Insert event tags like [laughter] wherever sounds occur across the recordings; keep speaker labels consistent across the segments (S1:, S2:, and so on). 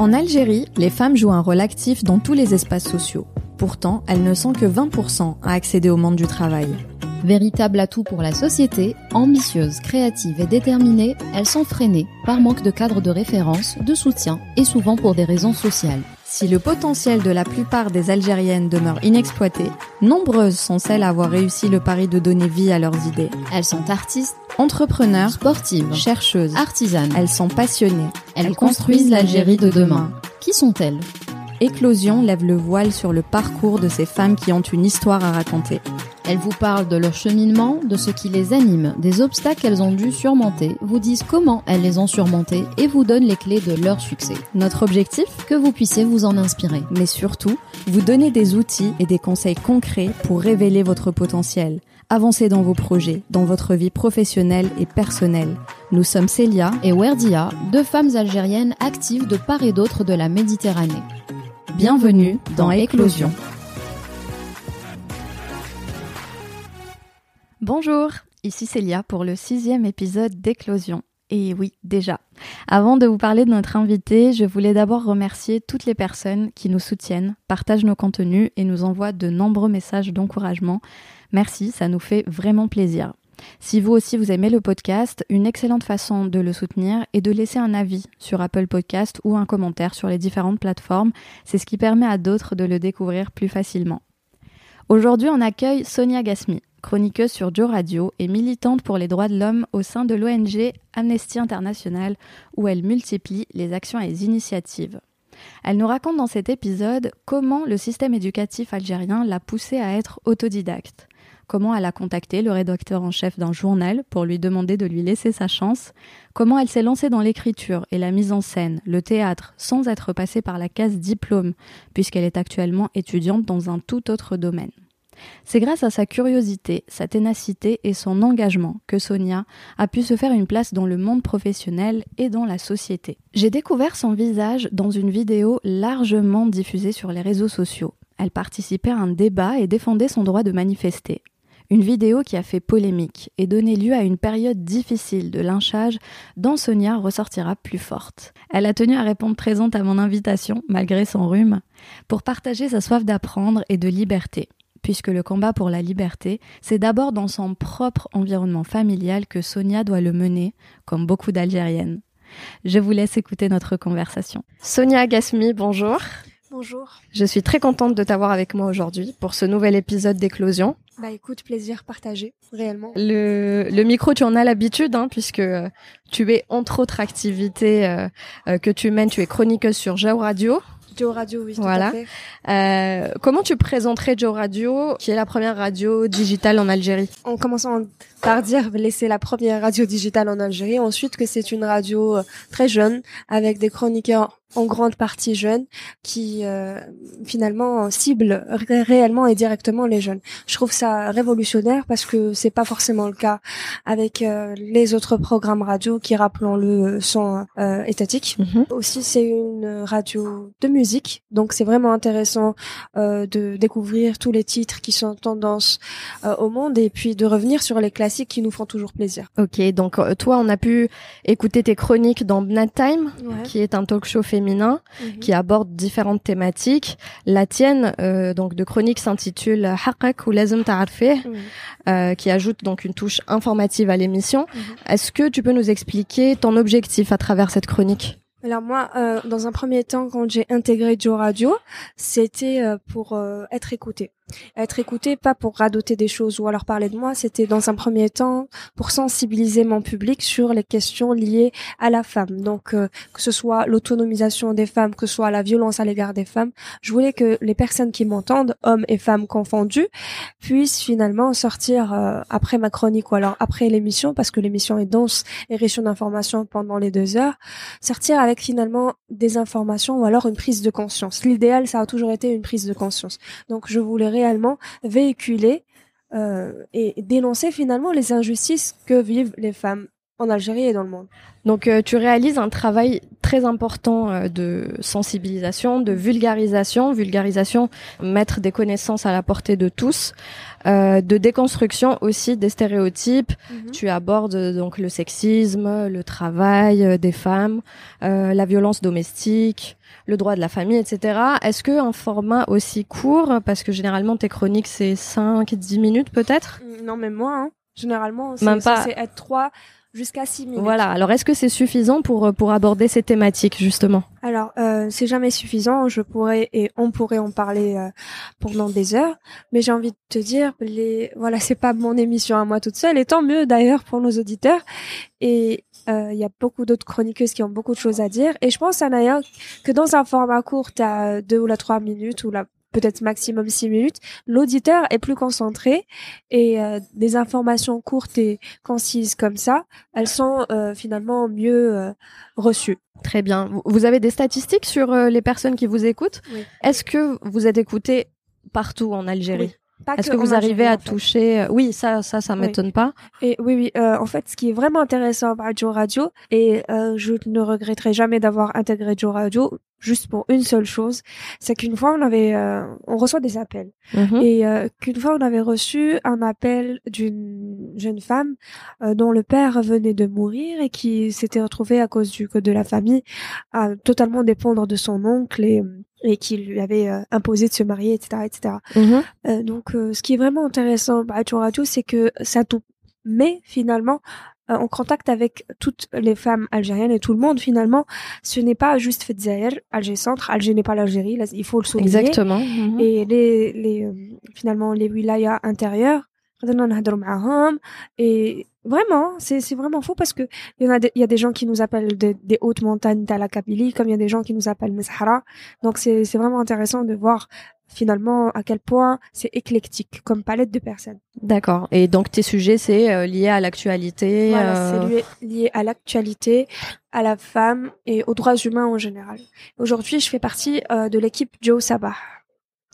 S1: En Algérie, les femmes jouent un rôle actif dans tous les espaces sociaux. Pourtant, elles ne sont que 20% à accéder au monde du travail.
S2: Véritable atout pour la société, ambitieuses, créatives et déterminées, elles sont freinées par manque de cadre de référence, de soutien et souvent pour des raisons sociales.
S1: Si le potentiel de la plupart des Algériennes demeure inexploité, nombreuses sont celles à avoir réussi le pari de donner vie à leurs idées.
S2: Elles sont artistes,
S1: Entrepreneurs,
S2: sportives,
S1: chercheuses,
S2: artisanes.
S1: elles sont passionnées.
S2: Elles construisent l'Algérie de demain. Qui sont-elles?
S1: Éclosion lève le voile sur le parcours de ces femmes qui ont une histoire à raconter.
S2: Elles vous parlent de leur cheminement, de ce qui les anime, des obstacles qu'elles ont dû surmonter, vous disent comment elles les ont surmontés et vous donnent les clés de leur succès.
S1: Notre objectif
S2: Que vous puissiez vous en inspirer.
S1: mais surtout, vous donner des outils et des conseils concrets pour révéler votre potentiel, avancer dans vos projets, dans votre vie professionnelle et personnelle. Nous sommes Célia.
S2: Et Werdia, deux femmes algériennes actives de part et d'autre de la Méditerranée.
S1: Bienvenue dans Éclosion. Bonjour, ici Célia pour le sixième épisode d'Éclosion. Et oui, déjà. Avant de vous parler de notre invité, je voulais d'abord remercier toutes les personnes qui nous soutiennent, partagent nos contenus et nous envoient de nombreux messages d'encouragement. Merci, ça nous fait vraiment plaisir. Si vous aussi vous aimez le podcast, une excellente façon de le soutenir est de laisser un avis sur Apple Podcast ou un commentaire sur les différentes plateformes. C'est ce qui permet à d'autres de le découvrir plus facilement. Aujourd'hui, on accueille Sonia Gasmi, chroniqueuse sur Joe Radio et militante pour les droits de l'homme au sein de l'ONG Amnesty International, où elle multiplie les actions et les initiatives. Elle nous raconte dans cet épisode comment le système éducatif algérien l'a poussée à être autodidacte, comment elle a contacté le rédacteur en chef d'un journal pour lui demander de lui laisser sa chance, comment elle s'est lancée dans l'écriture et la mise en scène, le théâtre, sans être passée par la case diplôme, puisqu'elle est actuellement étudiante dans un tout autre domaine. C'est grâce à sa curiosité, sa ténacité et son engagement que Sonia a pu se faire une place dans le monde professionnel et dans la société. J'ai découvert son visage dans une vidéo largement diffusée sur les réseaux sociaux. Elle participait à un débat et défendait son droit de manifester. Une vidéo qui a fait polémique et donné lieu à une période difficile de lynchage dont Sonia ressortira plus forte. Elle a tenu à répondre présente à mon invitation, malgré son rhume, pour partager sa soif d'apprendre et de liberté puisque le combat pour la liberté, c'est d'abord dans son propre environnement familial que Sonia doit le mener, comme beaucoup d'Algériennes. Je vous laisse écouter notre conversation. Sonia Gasmi, bonjour.
S3: Bonjour.
S1: Je suis très contente de t'avoir avec moi aujourd'hui pour ce nouvel épisode d'Éclosion.
S3: Bah écoute, plaisir partagé, réellement.
S1: Le, le micro, tu en as l'habitude, hein, puisque euh, tu es, entre autres activités euh, euh, que tu mènes, tu es chroniqueuse sur Jao Radio.
S3: Joe Radio, oui,
S1: Voilà.
S3: tout à fait.
S1: Euh, comment tu présenterais Joe Radio, qui est la première radio digitale en Algérie?
S3: En commençant par dire laisser la première radio digitale en Algérie, ensuite que c'est une radio euh, très jeune, avec des chroniqueurs en grande partie jeunes, qui euh, finalement ciblent ré- réellement et directement les jeunes. Je trouve ça révolutionnaire parce que c'est pas forcément le cas avec euh, les autres programmes radio qui, rappelons-le, sont euh, étatiques. Aussi, c'est une radio de musique, donc c'est vraiment intéressant euh, de découvrir tous les titres qui sont tendance euh, au monde et puis de revenir sur les classiques qui nous font toujours plaisir.
S1: Ok, donc euh, toi, on a pu écouter tes chroniques dans Bnad Time, qui est un talk show féminin
S3: Mhm.
S1: qui aborde différentes thématiques. La tienne, euh, donc de chronique, s'intitule Haqqak ou Lazem Ta'arfeh,
S3: Oui.
S1: euh, qui ajoute donc une touche informative à l'émission.
S3: Mhm.
S1: Est-ce que tu peux nous expliquer ton objectif à travers cette chronique?
S3: Alors moi, euh, dans un premier temps, quand j'ai intégré Joe Radio, c'était euh, pour euh, être écouté. Être écouté, pas pour radoter des choses ou alors parler de moi, c'était dans un premier temps pour sensibiliser mon public sur les questions liées à la femme. Donc euh, que ce soit l'autonomisation des femmes, que ce soit la violence à l'égard des femmes, je voulais que les personnes qui m'entendent, hommes et femmes confondus, puissent finalement sortir euh, après ma chronique ou alors après l'émission, parce que l'émission est dense et riche d'informations pendant les deux heures, sortir avec finalement des informations ou alors une prise de conscience. L'idéal, ça a toujours été une prise de conscience. Donc je voulais réellement véhiculer euh, et dénoncer finalement les injustices que vivent les femmes en Algérie et dans le monde.
S1: Donc euh, tu réalises un travail
S4: très important euh, de sensibilisation, de vulgarisation, vulgarisation, mettre des connaissances à la portée de tous, euh, de déconstruction aussi des stéréotypes.
S3: Mhm.
S4: Tu abordes donc le sexisme, le travail euh, des femmes, euh, la violence domestique, le droit de la famille, etc. Est-ce que un format aussi court, parce que généralement tes chroniques c'est 5-10 minutes peut-être?
S3: Non, même moins. hein. Généralement, c'est être 3 jusqu'à 6 minutes.
S4: Voilà, alors est-ce que c'est suffisant pour, euh, pour aborder ces thématiques justement?
S3: Alors, euh, c'est jamais suffisant. Je pourrais et on pourrait en parler euh, pendant des heures, mais j'ai envie de te dire, les voilà, c'est pas mon émission à moi toute seule, et tant mieux d'ailleurs pour nos auditeurs. Et euh, il y a beaucoup d'autres chroniqueuses qui ont beaucoup de choses à dire. Et je pense, Anaya, que dans un format court, t'as deux ou la trois minutes ou la peut-être maximum six minutes, l'auditeur est plus concentré et euh, des informations courtes et concises comme ça, elles sont euh, finalement mieux euh, reçues.
S4: Très bien. Vous- avez des statistiques sur euh, les personnes qui vous écoutent?
S3: Oui.
S4: Est-ce que vous êtes écouté partout en Algérie? Est-ce
S3: que
S4: que vous arrivez à
S3: en fait.
S4: toucher euh, Oui, ça, ça, ça
S3: Oui.
S4: m'étonne pas.
S3: Et oui, oui. euh, en fait, ce qui est vraiment intéressant par Joe Radio, et euh, je ne regretterai jamais d'avoir intégré Joe Radio, juste pour une seule chose, c'est qu'une fois on avait, euh, on reçoit des appels,
S4: Mhm.
S3: et euh, qu'une fois on avait reçu un appel d'une jeune femme euh, dont le père venait de mourir et qui s'était retrouvée à cause du code de la famille à totalement dépendre de son oncle et et qui lui avait euh, imposé de se marier, etc., etc.
S4: Mm-hmm.
S3: Euh, donc, euh, ce qui est vraiment intéressant bah, c'est que ça tout met finalement en contact avec toutes les femmes algériennes et tout le monde finalement. Ce n'est pas juste Fedzaïr, Alger Centre, Alger n'est pas l'Algérie, il faut le souligner.
S4: Exactement. Mm-hmm.
S3: Et les, les finalement les wilayas intérieures et vraiment, c'est c'est vraiment fou parce que il y en a des, il y a des gens qui nous appellent des, des hautes montagnes de la Kabylie, comme il y a des gens qui nous appellent le Sahara. Donc c'est c'est vraiment intéressant de voir finalement à quel point c'est éclectique comme palette de personnes.
S4: D'accord. Et donc tes sujets, c'est euh, lié à l'actualité.
S3: Voilà,
S4: euh,
S3: c'est lié, lié à l'actualité, à la femme et aux droits humains en général. Aujourd'hui, je fais partie euh, de l'équipe Joe Sabah.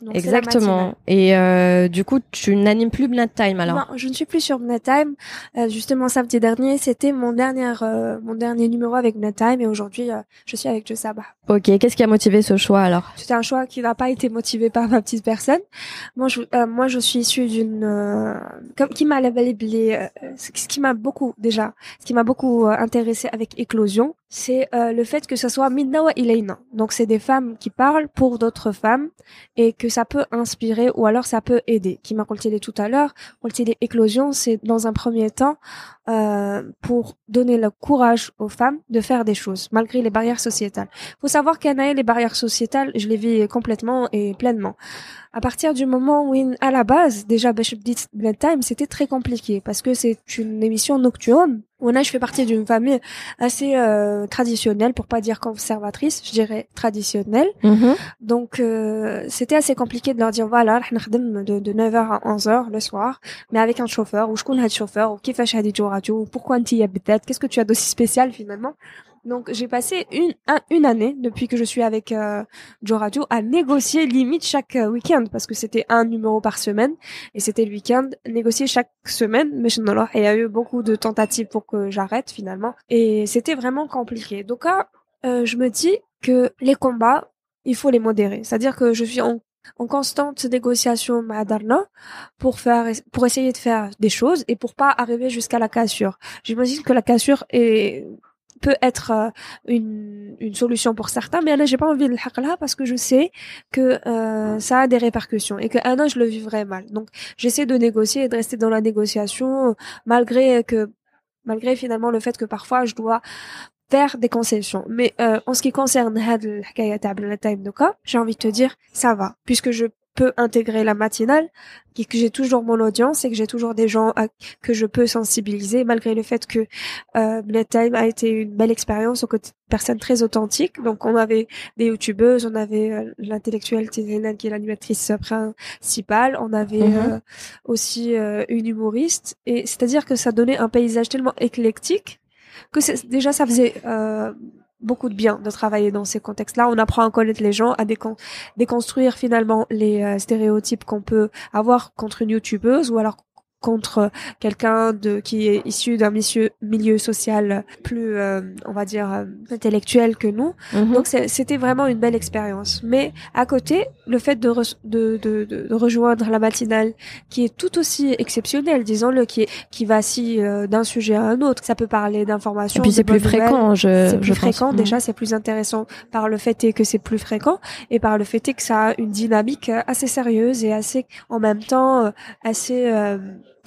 S3: Donc,
S4: Exactement. Et euh, du coup, tu n'animes plus Blood Time alors?
S3: Non, je ne suis plus sur Time. Euh, justement, samedi dernier, c'était mon dernier euh, mon dernier numéro avec Time et aujourd'hui, euh, je suis avec Joe Sabah.
S4: Ok. Qu'est-ce qui a motivé ce choix alors?
S3: C'était un choix qui n'a pas été motivé par ma petite personne. Moi, je, euh, moi, je suis issue d'une, euh, comme qui m'a les, euh, ce qui m'a beaucoup déjà, ce qui m'a beaucoup euh, intéressé avec Éclosion, c'est euh, le fait que ce soit Minna wa Ilayna. Donc, c'est des femmes qui parlent pour d'autres femmes et que ça peut inspirer ou alors ça peut aider. Qui m'a dit tout à l'heure, dit Éclosion, c'est dans un premier temps euh, pour donner le courage aux femmes de faire des choses malgré les barrières sociétales savoir qu'Anaël, les barrières sociétales, je les vis complètement et pleinement. À partir du moment où, à la base, déjà, Bishop Blood Time, c'était très compliqué parce que c'est une émission nocturne. On a, je fais partie d'une famille assez euh, traditionnelle, pour pas dire conservatrice, je dirais traditionnelle.
S4: Mm-hmm.
S3: Donc, euh, c'était assez compliqué de leur dire, voilà, de, de 9h à 11h le soir, mais avec un chauffeur, ou je connais le chauffeur, ou qui fait radio, ou pourquoi un petit qu'est-ce que tu as d'aussi spécial finalement? Donc j'ai passé une un- une année depuis que je suis avec euh, Joe Radio à négocier limite chaque euh, week-end parce que c'était un numéro par semaine et c'était le week-end. Négocier chaque semaine mais je- non, il y a eu beaucoup de tentatives pour que j'arrête finalement. Et c'était vraiment compliqué. Donc euh, je me dis que les combats il faut les modérer. C'est-à-dire que je suis en en constante négociation Darna pour faire pour essayer de faire des choses et pour pas arriver jusqu'à la cassure. J'imagine que la cassure est peut être euh, une, solution pour certains, mais là, j'ai pas envie de le faire là parce que je sais que euh, ça a des répercussions et que Anna, je le vivrais mal. Donc, j'essaie de négocier et de rester dans la négociation malgré que, malgré finalement le fait que parfois je dois faire des concessions. Mais euh, en ce qui concerne Had al-Hikaya de j'ai envie de te dire, ça va, puisque je peux intégrer la matinale et que j'ai toujours mon audience et que j'ai toujours des gens à- que je peux sensibiliser malgré le fait que euh, Time a été une belle expérience aux côtés de personnes très authentiques. Donc on avait des youtubeuses, on avait euh, l'intellectuelle Tizena qui est l'animatrice principale, on avait
S4: Mhm.
S3: euh, aussi euh, une humoriste et c'est-à-dire que ça donnait un paysage tellement éclectique que déjà ça faisait euh, beaucoup de bien de travailler dans ces contextes-là. On apprend à connaître les gens, à décon- déconstruire finalement les euh, stéréotypes qu'on peut avoir contre une youtubeuse ou alors contre quelqu'un de qui est issu d'un milieu, milieu social plus, euh, on va dire, euh, intellectuel que nous.
S4: Mhm.
S3: Donc c'était vraiment une belle expérience. Mais à côté, le fait de, re- de, de, de- de rejoindre la matinale, qui est tout aussi exceptionnelle, disons-le, qui, est, qui vacille euh, d'un sujet à un autre, ça peut parler
S4: Et
S3: d'informations.
S4: puis c'est plus fréquent, je,
S3: C'est plus
S4: je
S3: fréquent,
S4: Mhm.
S3: déjà c'est plus intéressant par le fait est que c'est plus fréquent et par le fait est que ça a une dynamique euh, assez sérieuse et assez, en même temps, euh, assez,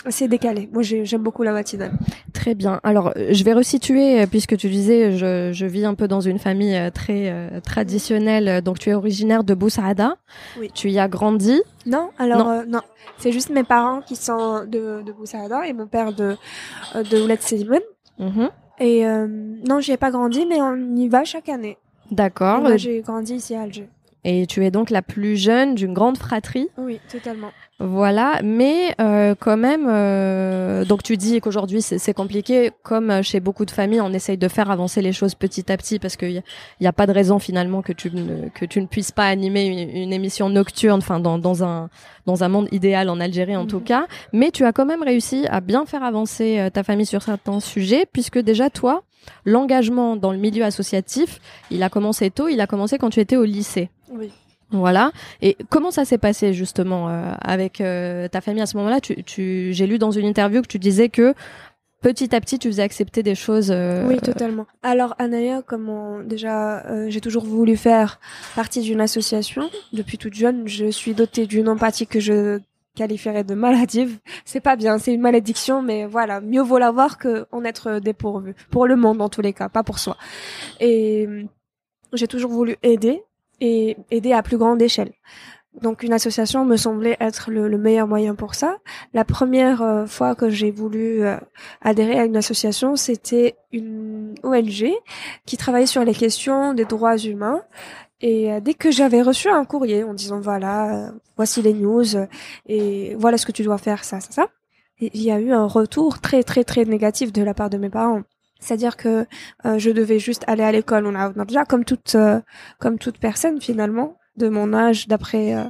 S3: assez décalée. Moi j'ai- j'aime beaucoup la matinale.
S4: Très bien. Alors, euh, je vais resituer, euh, puisque tu disais, je, je vis un peu dans une famille euh, très euh, traditionnelle. Donc, tu es originaire de Boussaada.
S3: Oui.
S4: Tu y as grandi.
S3: Non, alors
S4: Non.
S3: euh, non, c'est juste mes parents qui sont de, de Boussaada et mon père de, de Ouled Selimane.
S4: Mhm.
S3: Et euh, non, j'y ai pas grandi, mais on y va chaque année.
S4: D'accord.
S3: Moi, j'ai grandi ici à Alger.
S4: Et tu es donc la plus jeune d'une grande fratrie.
S3: Oui, totalement.
S4: Voilà, mais euh, quand même, euh, donc tu dis qu'aujourd'hui c'est compliqué, comme euh, chez beaucoup de familles, on essaye de faire avancer les choses petit à petit parce qu'il n'y a, y a pas de raison finalement que tu ne, que tu ne puisses pas animer une, une émission nocturne, enfin dans, dans un dans un monde idéal en Algérie en tout
S3: Mhm.
S4: cas, mais tu as quand même réussi à bien faire avancer euh, ta famille sur certains sujets puisque déjà toi, l'engagement dans le milieu associatif, il a commencé tôt, il a commencé quand tu étais au lycée.
S3: Oui.
S4: Voilà. Et comment ça s'est passé justement euh, avec euh, ta famille à ce moment-là? Tu, tu, J'ai lu dans une interview que tu disais que petit à petit tu faisais accepter des choses. euh,
S3: Oui, totalement. Alors, Anaya, comme on- déjà, euh, j'ai toujours voulu faire partie d'une association. Depuis toute jeune, je suis dotée d'une empathie que je qualifierais de maladive. C'est pas bien, c'est une malédiction, mais voilà, mieux vaut l'avoir que en être dépourvu. Pour le monde, en tous les cas, pas pour soi. Et euh, j'ai toujours voulu aider et aider à plus grande échelle. Donc une association me semblait être le, le meilleur moyen pour ça. La première euh, fois que j'ai voulu euh, adhérer à une association, c'était une ONG qui travaillait sur les questions des droits humains. Et euh, dès que j'avais reçu un courrier en disant voilà, voici les news et voilà ce que tu dois faire, ça, ça, ça, il y a eu un retour très très très négatif de la part de mes parents. C'est-à-dire que euh, je devais juste aller à l'école, on a, déjà comme toute euh, comme toute personne finalement de mon âge, d'après euh,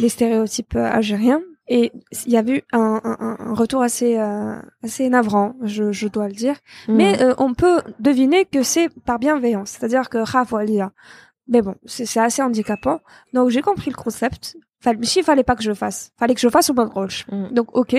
S3: les stéréotypes euh, algériens. Et il y a eu un, un, un retour assez euh, assez navrant, je, je dois le dire.
S4: hmm.
S3: Mais euh, on peut deviner que c'est par bienveillance, c'est-à-dire que Walia. Mais bon, c'est assez handicapant. Donc j'ai compris le concept. Fallait, il fallait pas que je le fasse. Fallait que je le fasse au bon roche.
S4: Mm.
S3: Donc ok.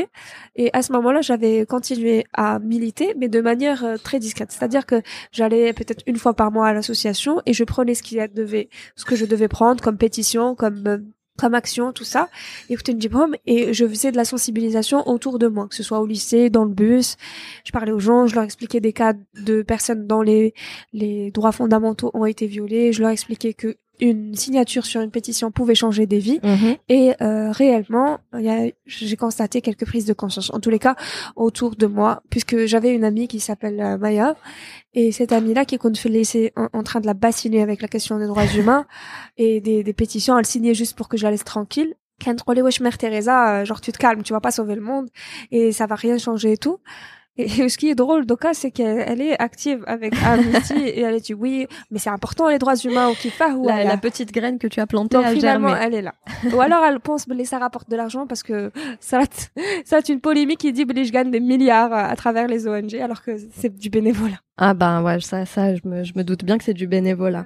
S3: Et à ce moment-là, j'avais continué à militer, mais de manière euh, très discrète. C'est-à-dire que j'allais peut-être une fois par mois à l'association et je prenais ce qu'il y a devait, ce que je devais prendre comme pétition, comme euh, comme action, tout ça, écouter une diplôme et je faisais de la sensibilisation autour de moi, que ce soit au lycée, dans le bus. Je parlais aux gens, je leur expliquais des cas de personnes dont les les droits fondamentaux ont été violés. Je leur expliquais que une signature sur une pétition pouvait changer des vies.
S4: Mhm.
S3: Et euh, réellement, j'ai constaté quelques prises de conscience. En tous les cas, autour de moi, puisque j'avais une amie qui s'appelle euh, Maya, et cette amie-là qui qu'on fait laisser en, en train de la bassiner avec la question des droits humains [laughs] et des, des pétitions, elle signait juste pour que je la laisse tranquille. Quand on wesh mère Teresa, euh, genre tu te calmes, tu vas pas sauver le monde et ça va rien changer et tout. Et ce qui est drôle, Doka, c'est qu'elle elle est active avec [laughs] Amnesty et elle dit oui, mais c'est important les droits humains au Kifa ou
S4: la, la petite graine que tu as plantée
S3: donc
S4: à
S3: finalement,
S4: germer.
S3: elle est là. Ou alors elle pense que ça rapporte de l'argent parce que [laughs] ça, ça c'est une polémique qui dit que je gagne des milliards à travers les ONG alors que c'est du bénévolat.
S4: Ah ben ouais, ça, ça, je me, je me doute bien que c'est du bénévolat.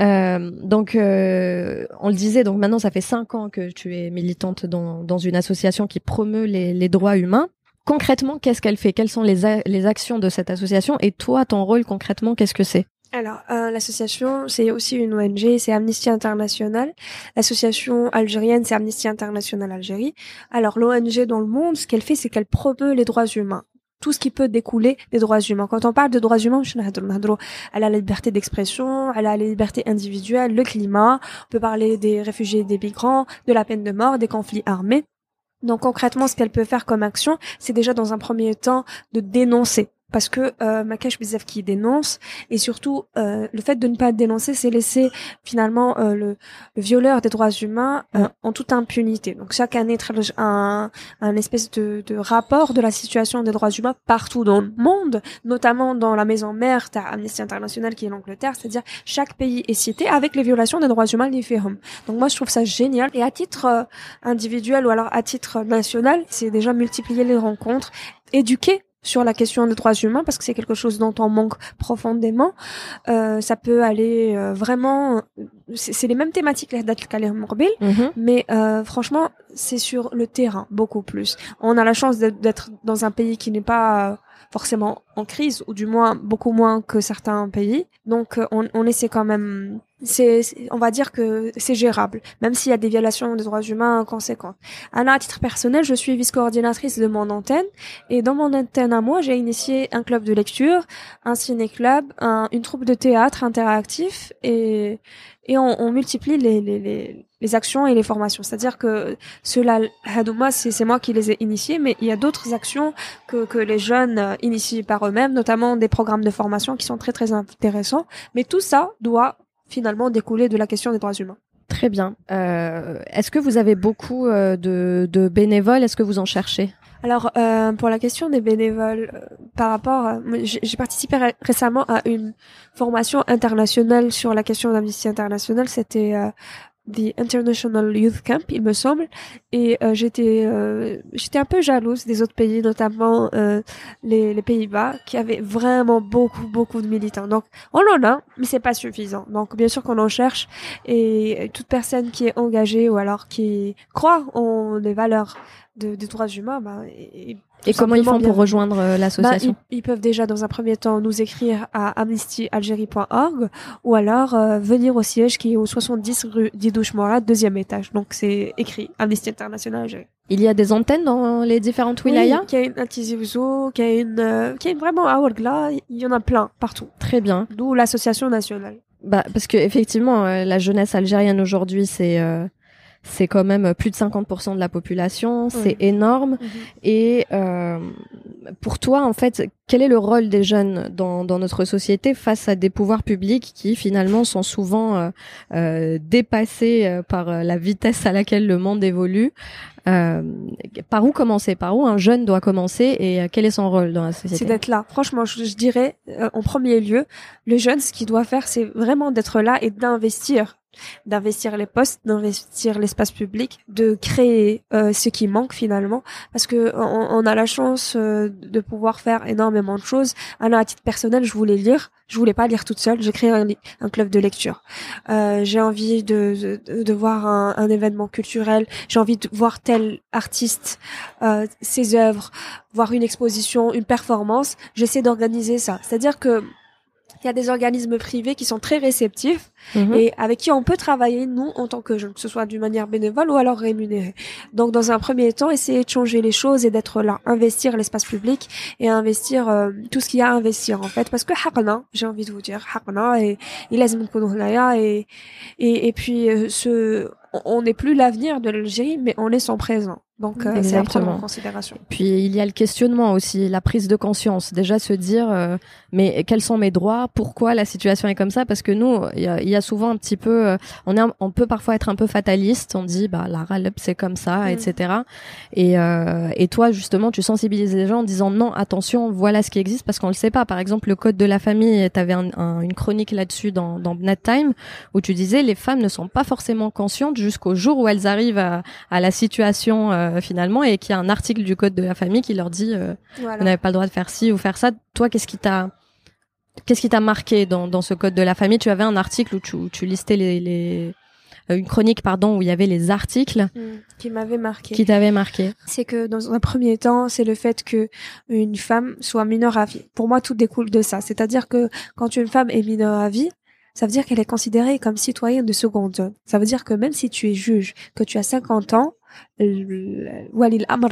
S4: Euh, donc, euh, on le disait, donc maintenant, ça fait cinq ans que tu es militante dans, dans une association qui promeut les, les droits humains. Concrètement, qu'est-ce qu'elle fait? Quelles sont les, les actions de cette association? Et toi, ton rôle concrètement, qu'est-ce que c'est?
S3: Alors, euh, l'association, c'est aussi une ONG, c'est Amnesty International. L'association algérienne, c'est Amnesty International Algérie. Alors, l'ONG dans le monde, ce qu'elle fait, c'est qu'elle promeut les droits humains. Tout ce qui peut découler des droits humains. Quand on parle de droits humains, elle a la liberté d'expression, elle a la liberté individuelle, le climat. On peut parler des réfugiés, des migrants, de la peine de mort, des conflits armés. Donc concrètement, ce qu'elle peut faire comme action, c'est déjà dans un premier temps de dénoncer parce que euh, Makash Bizef qui dénonce et surtout euh, le fait de ne pas dénoncer c'est laisser finalement euh, le, le, violeur des droits humains euh, en toute impunité. Donc chaque année un, un espèce de, de, rapport de la situation des droits humains partout dans le monde notamment dans la maison mère t'as Amnesty International qui est l'Angleterre c'est-à-dire chaque pays est cité avec les violations des droits humains différents donc moi je trouve ça génial. Et à titre euh, individuel ou alors à titre national c'est déjà multiplier les rencontres éduquer sur la question des droits humains parce que c'est quelque chose dont on manque profondément. Euh, ça peut aller euh, vraiment, c'est les mêmes thématiques là mobile, mm mais euh, franchement c'est sur le terrain beaucoup plus. On a la chance d'être dans un pays qui n'est pas forcément en crise ou du moins beaucoup moins que certains pays. Donc on, on essaie quand même c'est, on va dire que c'est gérable, même s'il y a des violations des droits humains conséquentes. Alors, à titre personnel, je suis vice-coordinatrice de mon antenne, et dans mon antenne à moi, j'ai initié un club de lecture, un ciné-club, un, une troupe de théâtre interactif, et, et on, multiplie les, les, les, les, actions et les formations. C'est-à-dire que cela, Hadouma, c'est moi qui les ai initiés, mais il y a d'autres actions que, que les jeunes initient par eux-mêmes, notamment des programmes de formation qui sont très très intéressants. Mais tout ça doit finalement découler de la question des droits humains.
S4: Très bien. Euh, Est-ce que vous avez beaucoup euh, de, de, bénévoles? Est-ce que vous en cherchez?
S3: Alors, euh, pour la question des bénévoles, euh, par rapport, j'ai participé récemment à une formation internationale sur la question d'Amnesty International. C'était euh, The International Youth Camp, il me semble, et euh, j'étais euh, j'étais un peu jalouse des autres pays, notamment euh, les, les Pays-Bas, qui avaient vraiment beaucoup beaucoup de militants. Donc on en a, mais c'est pas suffisant. Donc bien sûr qu'on en cherche, et toute personne qui est engagée ou alors qui croit en les valeurs de, des droits humains, bah,
S4: comment ils font pour rejoindre euh, l'association
S3: bah, ils, peuvent déjà dans un premier temps nous écrire à amnestyalgérie.org ou alors euh, venir au siège qui est au 70 rue Didouche Morat, deuxième étage. Donc c'est écrit Amnesty International Algérie.
S4: Il y a des antennes dans les différentes wilayas
S3: Oui, il y a une à Ouzou, qui a une, euh, qui a une vraiment à Ouargla, il y en a plein partout.
S4: Très bien.
S3: D'où l'association nationale.
S4: Bah parce que effectivement la jeunesse algérienne aujourd'hui c'est c'est quand même plus de 50% de la population, c'est énorme. Mhm. Et euh, pour toi, en fait, quel est le rôle des jeunes dans, dans, notre société face à des pouvoirs publics qui finalement sont souvent euh, euh dépassés euh, par euh, la vitesse à laquelle le monde évolue? Euh, Par où commencer? Par où un jeune doit commencer? Et quel est son rôle dans la société?
S3: C'est d'être là. Franchement, je, je dirais en premier lieu, le jeune, ce qu'il doit faire, c'est vraiment d'être là et d'investir d'investir les postes, d'investir l'espace public, de créer euh, ce qui manque finalement, parce que on, a la chance euh, de pouvoir faire énormément de choses. Alors à titre personnel, je voulais lire, je voulais pas lire toute seule, j'ai créé un, un, club de lecture. Euh, j'ai envie de, de, de voir un, un, événement culturel, j'ai envie de voir tel artiste, euh, ses œuvres, voir une exposition, une performance. J'essaie d'organiser ça, c'est-à-dire que il y a des organismes privés qui sont très réceptifs mhm. et avec qui on peut travailler nous en tant que jeunes, que ce soit d'une manière bénévole ou alors rémunérée. Donc dans un premier temps, essayer de changer les choses et d'être là, investir l'espace public et investir euh, tout ce qu'il y a à investir en fait, parce que j'ai envie de vous dire, et il et et et puis euh, ce on n'est plus l'avenir de l'Algérie, mais on est son présent. Donc euh, c'est à prendre en considération.
S4: Puis il y a le questionnement aussi, la prise de conscience. Déjà se dire, euh, mais quels sont mes droits? Pourquoi la situation est comme ça? Parce que nous, il y, a, souvent un petit peu, euh, on est, on peut parfois être un peu fataliste. On dit, bah la RALEP c'est comme ça, mm. etc. Et, et toi justement, tu sensibilises les gens en disant non, attention, voilà ce qui existe parce qu'on le sait pas. Par exemple, le code de la famille, tu avais une chronique là-dessus dans, dans Time où tu disais les femmes ne sont pas forcément conscientes jusqu'au jour où elles arrivent à, à la situation euh, finalement et qu'il y a un article du code de la famille qui leur dit euh, vous n'avez pas le droit de faire ci ou faire ça. Toi, qu'est-ce qui t'a qu'est-ce qui t'a marqué dans, dans ce code de la famille? Tu avais un article où tu, tu listais les, les euh, une chronique pardon où il y avait les articles
S3: mmh, qui m'avaient marqué.
S4: Qui t'avaient marqué.
S3: C'est que dans un premier temps, c'est le fait que une femme soit mineure à vie. Pour moi, tout découle de ça. C'est-à-dire que quand une femme est mineure à vie, ça veut dire qu'elle est considérée comme citoyenne de seconde. Ça veut dire que même si tu es juge, que tu as 50 ans, walil amr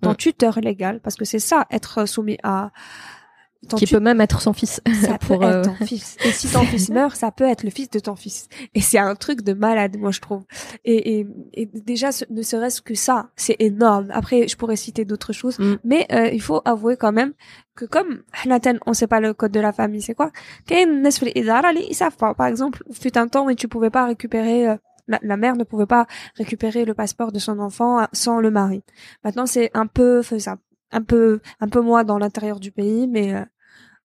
S3: ton tuteur légal, parce que c'est ça, être soumis à
S4: qui peut même être son fils.
S3: Ça [laughs] pour, peut être ton fils. Et si ton fils [laughs] meurt, ça peut être le fils de ton fils. Et c'est un truc de malade, moi je trouve. Et, et, et déjà, ne serait-ce que ça, c'est énorme. Après, je pourrais citer d'autres choses, mm. mais il faut avouer quand même que comme on sait pas le code de la famille, c'est quoi Ils savent pas. Par exemple, fut un temps où tu pouvais pas récupérer la, mère ne pouvait pas récupérer le passeport de son enfant euh, sans le mari. Maintenant, c'est un peu faisable, un peu, un peu moins dans l'intérieur du pays, mais euh,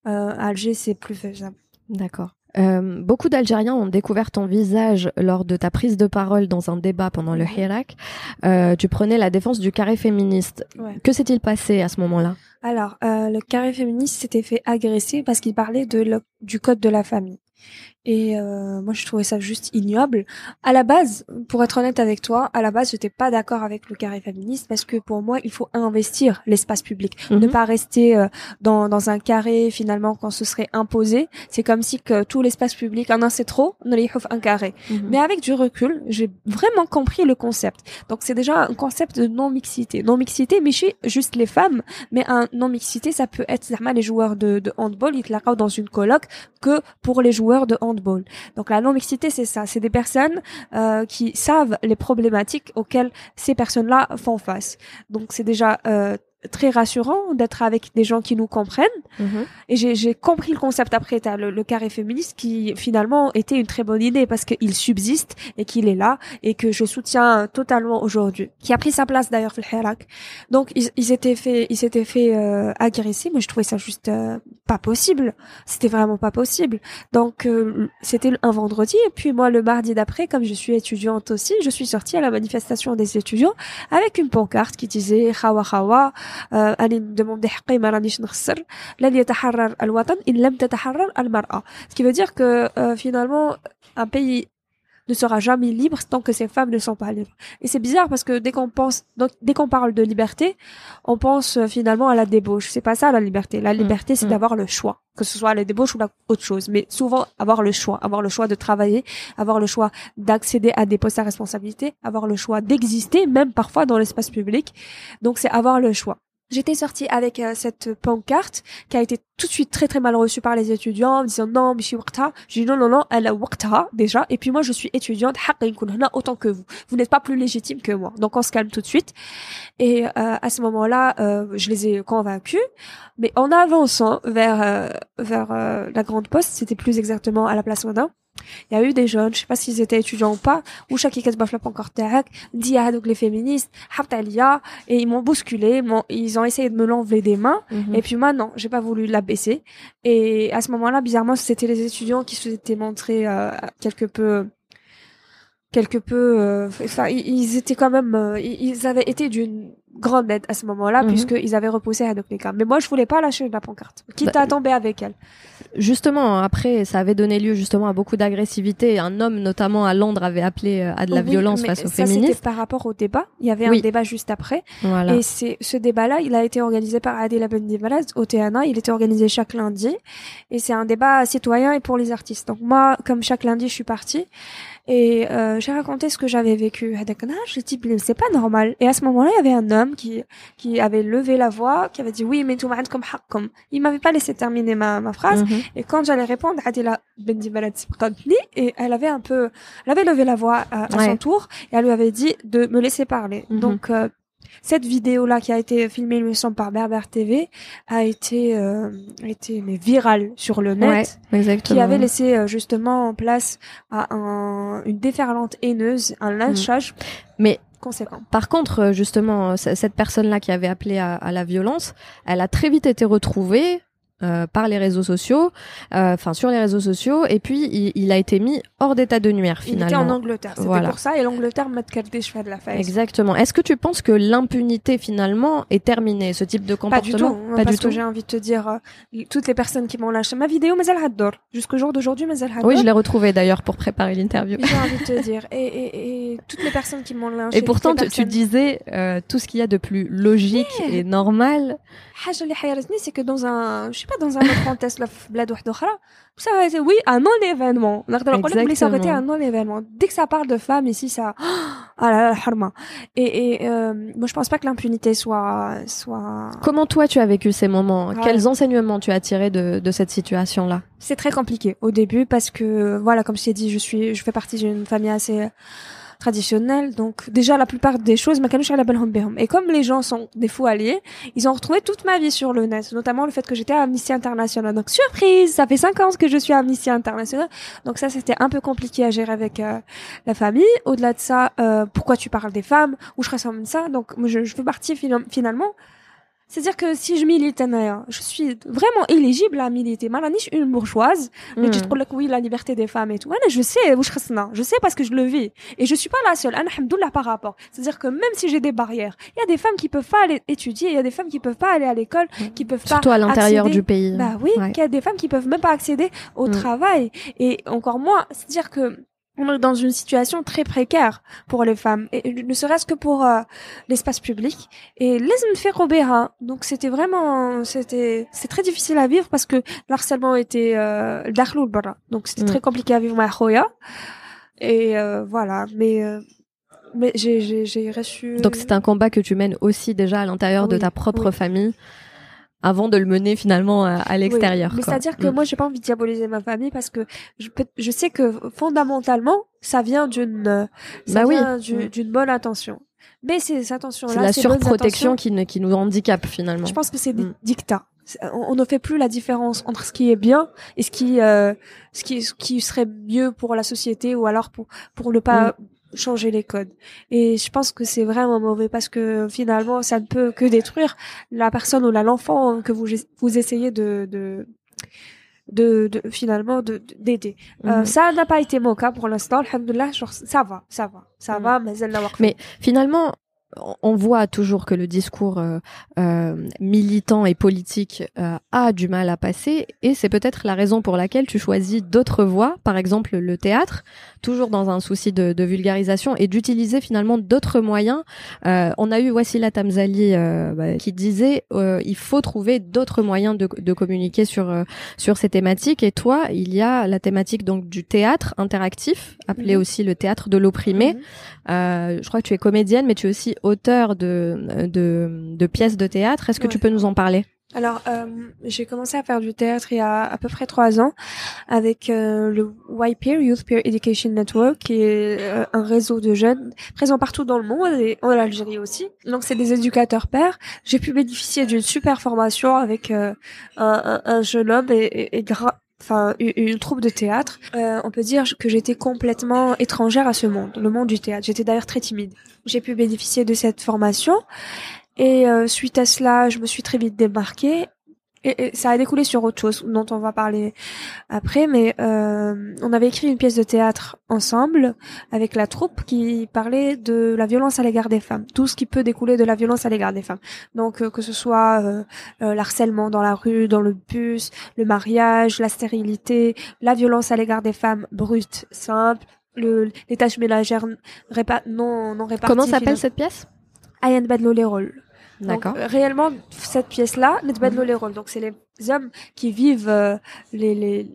S3: euh Alger, c'est plus faisable.
S4: D'accord. Euh, beaucoup d'Algériens ont découvert ton visage lors de ta prise de parole dans un débat pendant le Hirak. Euh, tu prenais la défense du carré féministe. Que s'est-il passé à ce moment-là?
S3: Alors, euh, le carré féministe s'était fait agresser parce qu'il parlait de du code de la famille. Et euh, moi, je trouvais ça juste ignoble. À la base, pour être honnête avec toi, à la base, j'étais pas d'accord avec le carré féministe parce que pour moi, il faut investir l'espace public, ne mhm. pas rester euh, dans, dans un carré finalement quand ce serait imposé. C'est comme si que tout l'espace public, ah non, c'est trop, on les un carré. Mhm. Mais avec du recul, j'ai vraiment compris le concept. Donc c'est déjà un concept de non mixité. Non mixité, mais chez juste les femmes, mais un non mixité, ça peut être les joueurs de, de handball, ils te dans une coloc que pour les joueurs de handball donc la non-mixité, c'est ça, c'est des personnes euh, qui savent les problématiques auxquelles ces personnes-là font face. Donc c'est déjà euh, très rassurant d'être avec des gens qui nous comprennent. Mhm. Et j'ai compris le concept après, le, le, carré féministe qui finalement était une très bonne idée parce qu'il subsiste et qu'il est là et que je soutiens totalement aujourd'hui. Qui a pris sa place d'ailleurs le Hirak. Donc ils, ils étaient fait, ils s'étaient fait euh, agresser, mais je trouvais ça juste euh, pas possible. C'était vraiment pas possible. Donc euh, c'était un vendredi et puis moi le mardi d'après, comme je suis étudiante aussi, je suis sortie à la manifestation des étudiants avec une pancarte qui disait Hawa Hawa أنا demandé حقي ما رانيش نخسر لن يتحرر الوطن إن لم تتحرر المرأة ce qui veut dire que euh, finalement un pays ne sera jamais libre tant que ces femmes ne sont pas libres. Et c'est bizarre parce que dès qu'on pense, donc, dès qu'on parle de liberté, on pense euh, finalement à la débauche. C'est pas ça la liberté. La mm. liberté, c'est mm. d'avoir le choix, que ce soit la débauche ou la autre chose. Mais souvent, avoir le choix, avoir le choix de travailler, avoir le choix d'accéder à des postes à responsabilité, avoir le choix d'exister, même parfois dans l'espace public. Donc c'est avoir le choix. J'étais sortie avec euh, cette pancarte qui a été tout de suite très très mal reçue par les étudiants en me disant non mais je j'ai dit non non non elle a waqtaha déjà. Et puis moi je suis étudiante. Autant que vous. Vous n'êtes pas plus légitime que moi. Donc on se calme tout de suite. Et euh, à ce moment-là euh, je les ai convaincus. Mais en avançant vers vers la grande poste c'était plus exactement à la place Monin il y a eu des jeunes, je sais pas s'ils étaient étudiants ou pas, ou chaque qui se encore tac, dit ah donc les féministes, Haptalia, et ils m'ont bousculé, ils ont essayé de me l'enlever des mains, mhm. et puis moi non, j'ai pas voulu la baisser. Et à ce moment-là, bizarrement, c'était les étudiants qui se étaient montrés euh, quelque peu quelque peu euh, enfin ils étaient quand même euh, ils avaient été d'une grande aide à ce moment-là mhm. puisqu'ils avaient repoussé cas mais moi je voulais pas lâcher la pancarte. Quitte bah, à tomber avec elle.
S4: Justement après ça avait donné lieu justement à beaucoup d'agressivité. Un homme notamment à Londres avait appelé euh, à de la violence face aux ça, féministes
S3: par rapport au débat. Il y avait un débat juste après. Et c'est ce débat là il a été organisé par Adela Bendivalaz au TNA il était organisé chaque lundi. Et c'est un débat citoyen et pour les artistes. Donc moi comme chaque lundi je suis partie et euh, j'ai raconté ce que j'avais vécu. J'ai dit, c'est pas normal. Et à ce moment-là, il y avait un homme qui qui avait levé la voix, qui avait dit, oui, mais tout comme comme. Il m'avait pas laissé terminer ma, ma phrase. Mhm. Et quand j'allais répondre, Adila et elle avait un peu, elle avait levé la voix à, son tour, et elle lui avait dit de me laisser parler. Mhm. Donc, euh, cette vidéo-là qui a été filmée, il me semble, par Berber TV, a été, euh, a été mais virale sur le net, qui avait laissé euh, justement en place à un, une déferlante haineuse, un mm. lynchage.
S4: Mais conséquent. Par contre, euh, justement, cette personne-là qui avait appelé à, à, la violence, elle a très vite été retrouvée euh, par les réseaux sociaux, euh, enfin euh, sur les réseaux sociaux, et puis il, il a été mis hors d'état de nuire finalement. Il était
S3: en Angleterre, c'était pour ça, et l'Angleterre m'a des cheveux de la face.
S4: Exactement. Est-ce que tu penses que l'impunité finalement est terminée, ce type de comportement
S3: Pas du tout, hein, pas parce du que j'ai envie de te dire, euh, toutes les personnes qui m'ont lâché ma vidéo, mais elle adore. Jusqu'au jour d'aujourd'hui, mais elle adore.
S4: Oui, je l'ai retrouvée d'ailleurs pour préparer l'interview.
S3: J'ai envie de te [laughs] dire, et, et, et, toutes les personnes qui m'ont lâché.
S4: Et pourtant, tu, disais euh, tout ce qu'il y a de plus logique et normal.
S3: Ah, c'est que dans un, sais pas dans un autre contexte là في بلاد واحده اخرى ça va être oui un non événement نقدر نقول لك بلي ça aurait été un non événement dès que ça parle de femmes ici ça [gasps] ah là là حرمه et et euh, moi je pense pas que l'impunité soit soit
S4: Comment toi tu as vécu ces moments
S3: Ouais.
S4: Quels enseignements tu as tirés de, de cette situation-là
S3: c'est très compliqué au début parce que voilà comme je t'ai dit je suis je fais partie d'une famille assez traditionnelle. Donc déjà la plupart des choses, et comme les gens sont des fous alliés, ils ont retrouvé toute ma vie sur le net, notamment le fait que j'étais à Amnesty International. Donc surprise, ça fait cinq ans que je suis à Amnesty International. Donc ça c'était un peu compliqué à gérer avec euh, la famille. Au-delà de ça, euh, pourquoi tu parles des femmes? Ou je ressemble ça? Donc je, je fais partie finalement c'est-à-dire que si je milite, hein, euh, je suis vraiment éligible à militer. Malani, je suis une bourgeoise. Mais
S4: hmm.
S3: tu te oui, la liberté des femmes et tout. Je sais je sais parce que je le vis. Et je suis pas la seule. Par rapport. C'est-à-dire que même si j'ai des barrières, il y a des femmes qui peuvent pas aller étudier, il y a des femmes qui peuvent pas aller à l'école, hmm. qui peuvent Surtout pas.
S4: Surtout à l'intérieur du pays. Hein.
S3: Bah oui, il y a des femmes qui peuvent même pas accéder au
S4: hmm.
S3: travail. Et encore moins, c'est-à-dire que on est dans une situation très précaire pour les femmes, et ne serait-ce que pour euh, l'espace public. Et les fait hein. Donc c'était vraiment, c'était, c'est très difficile à vivre parce que l'harcèlement était euh, Donc c'était
S4: mm.
S3: très compliqué à vivre ma Et euh, voilà, mais. Euh, mais j'ai reçu.
S4: Donc c'est un combat que tu mènes aussi déjà à l'intérieur de ta propre famille avant de le mener finalement à, à l'extérieur.
S3: Oui, Mais c'est-à-dire que
S4: Mm.
S3: moi, j'ai pas envie de diaboliser ma famille parce que je, peux- je sais que fondamentalement, ça vient d'une, euh, ça
S4: Bah oui. Mm.
S3: d'une bonne intention. Mais ces intentions-là,
S4: c'est la surprotection qui, ne- qui nous handicape finalement.
S3: Je pense que c'est des
S4: Mm.
S3: dictats. On ne fait plus la différence entre ce qui est bien et ce qui, euh, ce qui, ce qui serait mieux pour la société ou alors pour pour ne pas changer les codes. Et je pense que c'est vraiment mauvais parce que finalement, ça ne peut que détruire la personne ou l'enfant que vous vous essayez de de de, de finalement de de- d'aider. Euh,
S4: Mhm.
S3: ça n'a pas été mon cas pour l'instant. Alhamdoulilah, ça va, ça va, ça
S4: Mhm.
S3: va. Mais
S4: finalement, on- voit toujours que le discours euh, euh, militant et politique euh, a du mal à passer, et c'est peut-être la raison pour laquelle tu choisis d'autres voies, par exemple le théâtre, toujours dans un souci de, de vulgarisation et d'utiliser finalement d'autres moyens. Euh, on a eu Wassila Tamzali euh, bah, qui disait euh, il faut trouver d'autres moyens de, de communiquer sur euh, sur ces thématiques. Et toi, il y a la thématique donc du théâtre interactif, appelé
S3: Mhm.
S4: aussi le théâtre de l'opprimé.
S3: Mhm.
S4: Euh, je crois que tu es comédienne, mais tu es aussi auteur de, de, de pièces de théâtre. Est-ce que tu peux nous en parler?
S3: Alors, euh, j'ai commencé à faire du théâtre il y a à peu près trois ans avec euh, le YPeer, Youth Peer Education Network, qui est euh, un réseau de jeunes présents partout dans le monde et en Algérie aussi. Donc, c'est des éducateurs pairs. J'ai pu bénéficier d'une super formation avec un, un- un jeune homme et, et, et gra- Enfin, une, troupe de théâtre. Euh, on peut dire que j'étais complètement étrangère à ce monde, le monde du théâtre. J'étais d'ailleurs très timide. J'ai pu bénéficier de cette formation et euh, suite à cela, je me suis très vite démarquée. Et, et ça a découlé sur autre chose dont on va parler après, mais euh, on avait écrit une pièce de théâtre ensemble avec la troupe qui parlait de la violence à l'égard des femmes, tout ce qui peut découler de la violence à l'égard des femmes. Donc euh, que ce soit euh, euh, l'harcèlement dans la rue, dans le bus, le mariage, la stérilité, la violence à l'égard des femmes brutes, simples, le, les tâches ménagères répa non non réparties.
S4: Comment s'appelle cette pièce?
S3: Badlo les rôles.
S4: D'accord.
S3: réellement, cette pièce-là, Netbadlo les rôles. Donc, c'est les hommes qui vivent, euh, les, les, le-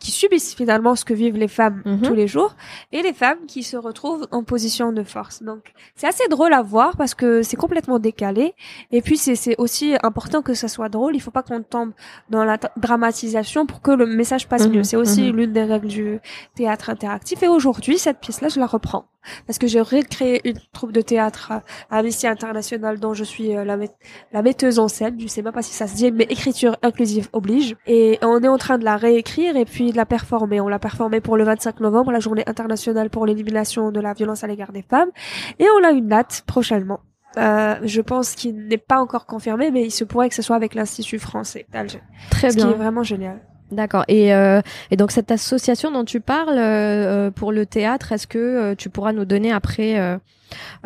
S3: qui subissent finalement ce que vivent les femmes
S4: Mhm.
S3: tous les jours, et les femmes qui se retrouvent en position de force. Donc, c'est assez drôle à voir parce que c'est complètement décalé. Et puis, c'est c'est aussi important que ça soit drôle. Il faut pas qu'on tombe dans la dramatisation pour que le message passe
S4: Mhm,
S3: mieux. C'est aussi
S4: mhm.
S3: l'une des règles du théâtre interactif. Et aujourd'hui, cette pièce-là, je la reprends. Parce que j'ai recréé une troupe de théâtre à Amnesty International dont je suis euh, la, met- la metteuse en scène. Je sais même pas si ça se dit, mais écriture inclusive oblige. Et on est en train de la réécrire et puis de la performer. On l'a performée pour le 25 novembre, la journée internationale pour l'élimination de la violence à l'égard des femmes. Et on a une date prochainement. Euh, je pense qu'il n'est pas encore confirmé, mais il se pourrait que ce soit avec l'Institut français d'Alger.
S4: Très
S3: Ce qui est
S4: bien.
S3: vraiment génial.
S4: D'accord. Et, euh, et donc cette association dont tu parles euh, euh, pour le théâtre, est-ce que euh, tu pourras nous donner après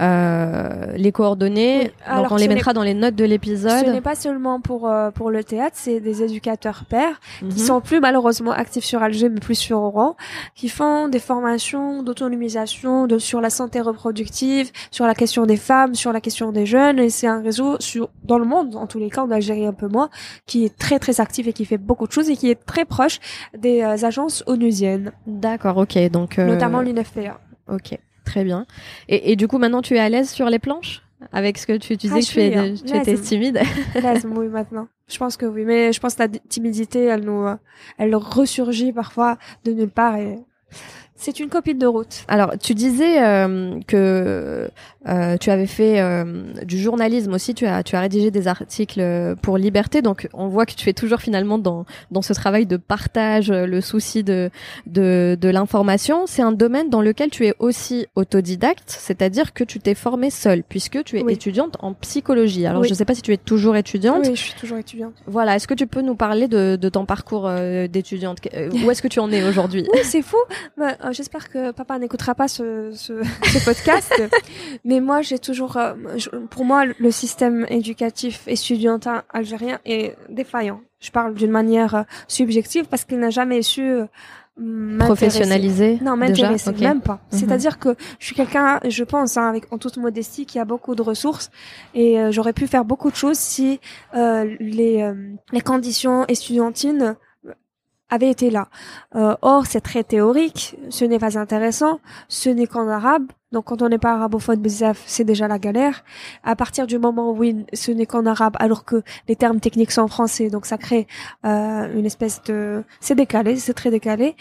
S4: euh, les coordonnées.
S3: Oui.
S4: Donc
S3: Alors,
S4: on les mettra dans les notes de
S3: Ce n'est
S4: l'épisode.
S3: pas seulement pour euh, pour le théâtre, c'est des éducateurs pairs
S4: Mhm.
S3: qui sont plus malheureusement actifs sur Alger, mais plus sur Oran, qui font des formations d'autonomisation, de sur la santé reproductive, sur la question des femmes, sur la question des jeunes. Et c'est un réseau sur dans le monde, en tous les cas, en Algérie un peu moins, qui est très très actif et qui fait beaucoup de choses et qui est très proche des euh, agences onusiennes,
S4: D'accord, ok. Donc euh,
S3: notamment l'UNFPA.
S4: Ok, très bien. Et, et du coup, maintenant, tu es à l'aise sur les planches? Avec ce que tu, tu
S3: Ah,
S4: disais que tu,
S3: suis,
S4: es-
S3: hein.
S4: tu étais timide. [laughs]
S3: Lazim, oui, maintenant. Je pense que oui, mais je pense que la timidité, elle nous, euh, elle ressurgit parfois de nulle part et c'est une copine de route.
S4: Alors, tu disais euh, que euh, tu avais fait euh, du journalisme aussi, tu as, tu as rédigé des articles pour Liberté, donc on voit que tu es toujours finalement dans, dans ce travail de partage, le souci de, de, de l'information. C'est un domaine dans lequel tu es aussi autodidacte, c'est-à-dire que tu t'es formée seule, puisque tu es
S3: Oui.
S4: étudiante en psychologie. Alors,
S3: Oui.
S4: je ne sais pas si tu es toujours étudiante.
S3: Oui, je suis toujours étudiante.
S4: Voilà, est-ce que tu peux nous parler de, de ton parcours d'étudiante? Où est-ce que tu en es aujourd'hui?
S3: Oui, c'est fou. Bah, [laughs] J'espère que papa n'écoutera pas ce, ce, [laughs] ce podcast. Mais moi, j'ai toujours, euh, pour moi, le système éducatif estudiantin algérien est défaillant. Je parle d'une manière euh, subjective parce qu'il n'a jamais su euh, m'intéresser.
S4: Professionnalisée
S3: Non, m'intéresser,
S4: Ok.
S3: même pas.
S4: Mhm.
S3: C'est-à-dire que je suis quelqu'un, je pense, hein, avec en toute modestie, qui a beaucoup de ressources et euh, j'aurais pu faire beaucoup de choses si euh, les euh, les conditions estudiantines avaient été là. Euh, or, c'est très théorique, ce n'est pas intéressant, ce n'est qu'en arabe. Donc, quand on n'est pas arabophone, c'est déjà la galère. À partir du moment où oui, ce n'est qu'en arabe, alors que les termes techniques sont en français, donc ça crée euh, une espèce de... C'est décalé, c'est très décalé.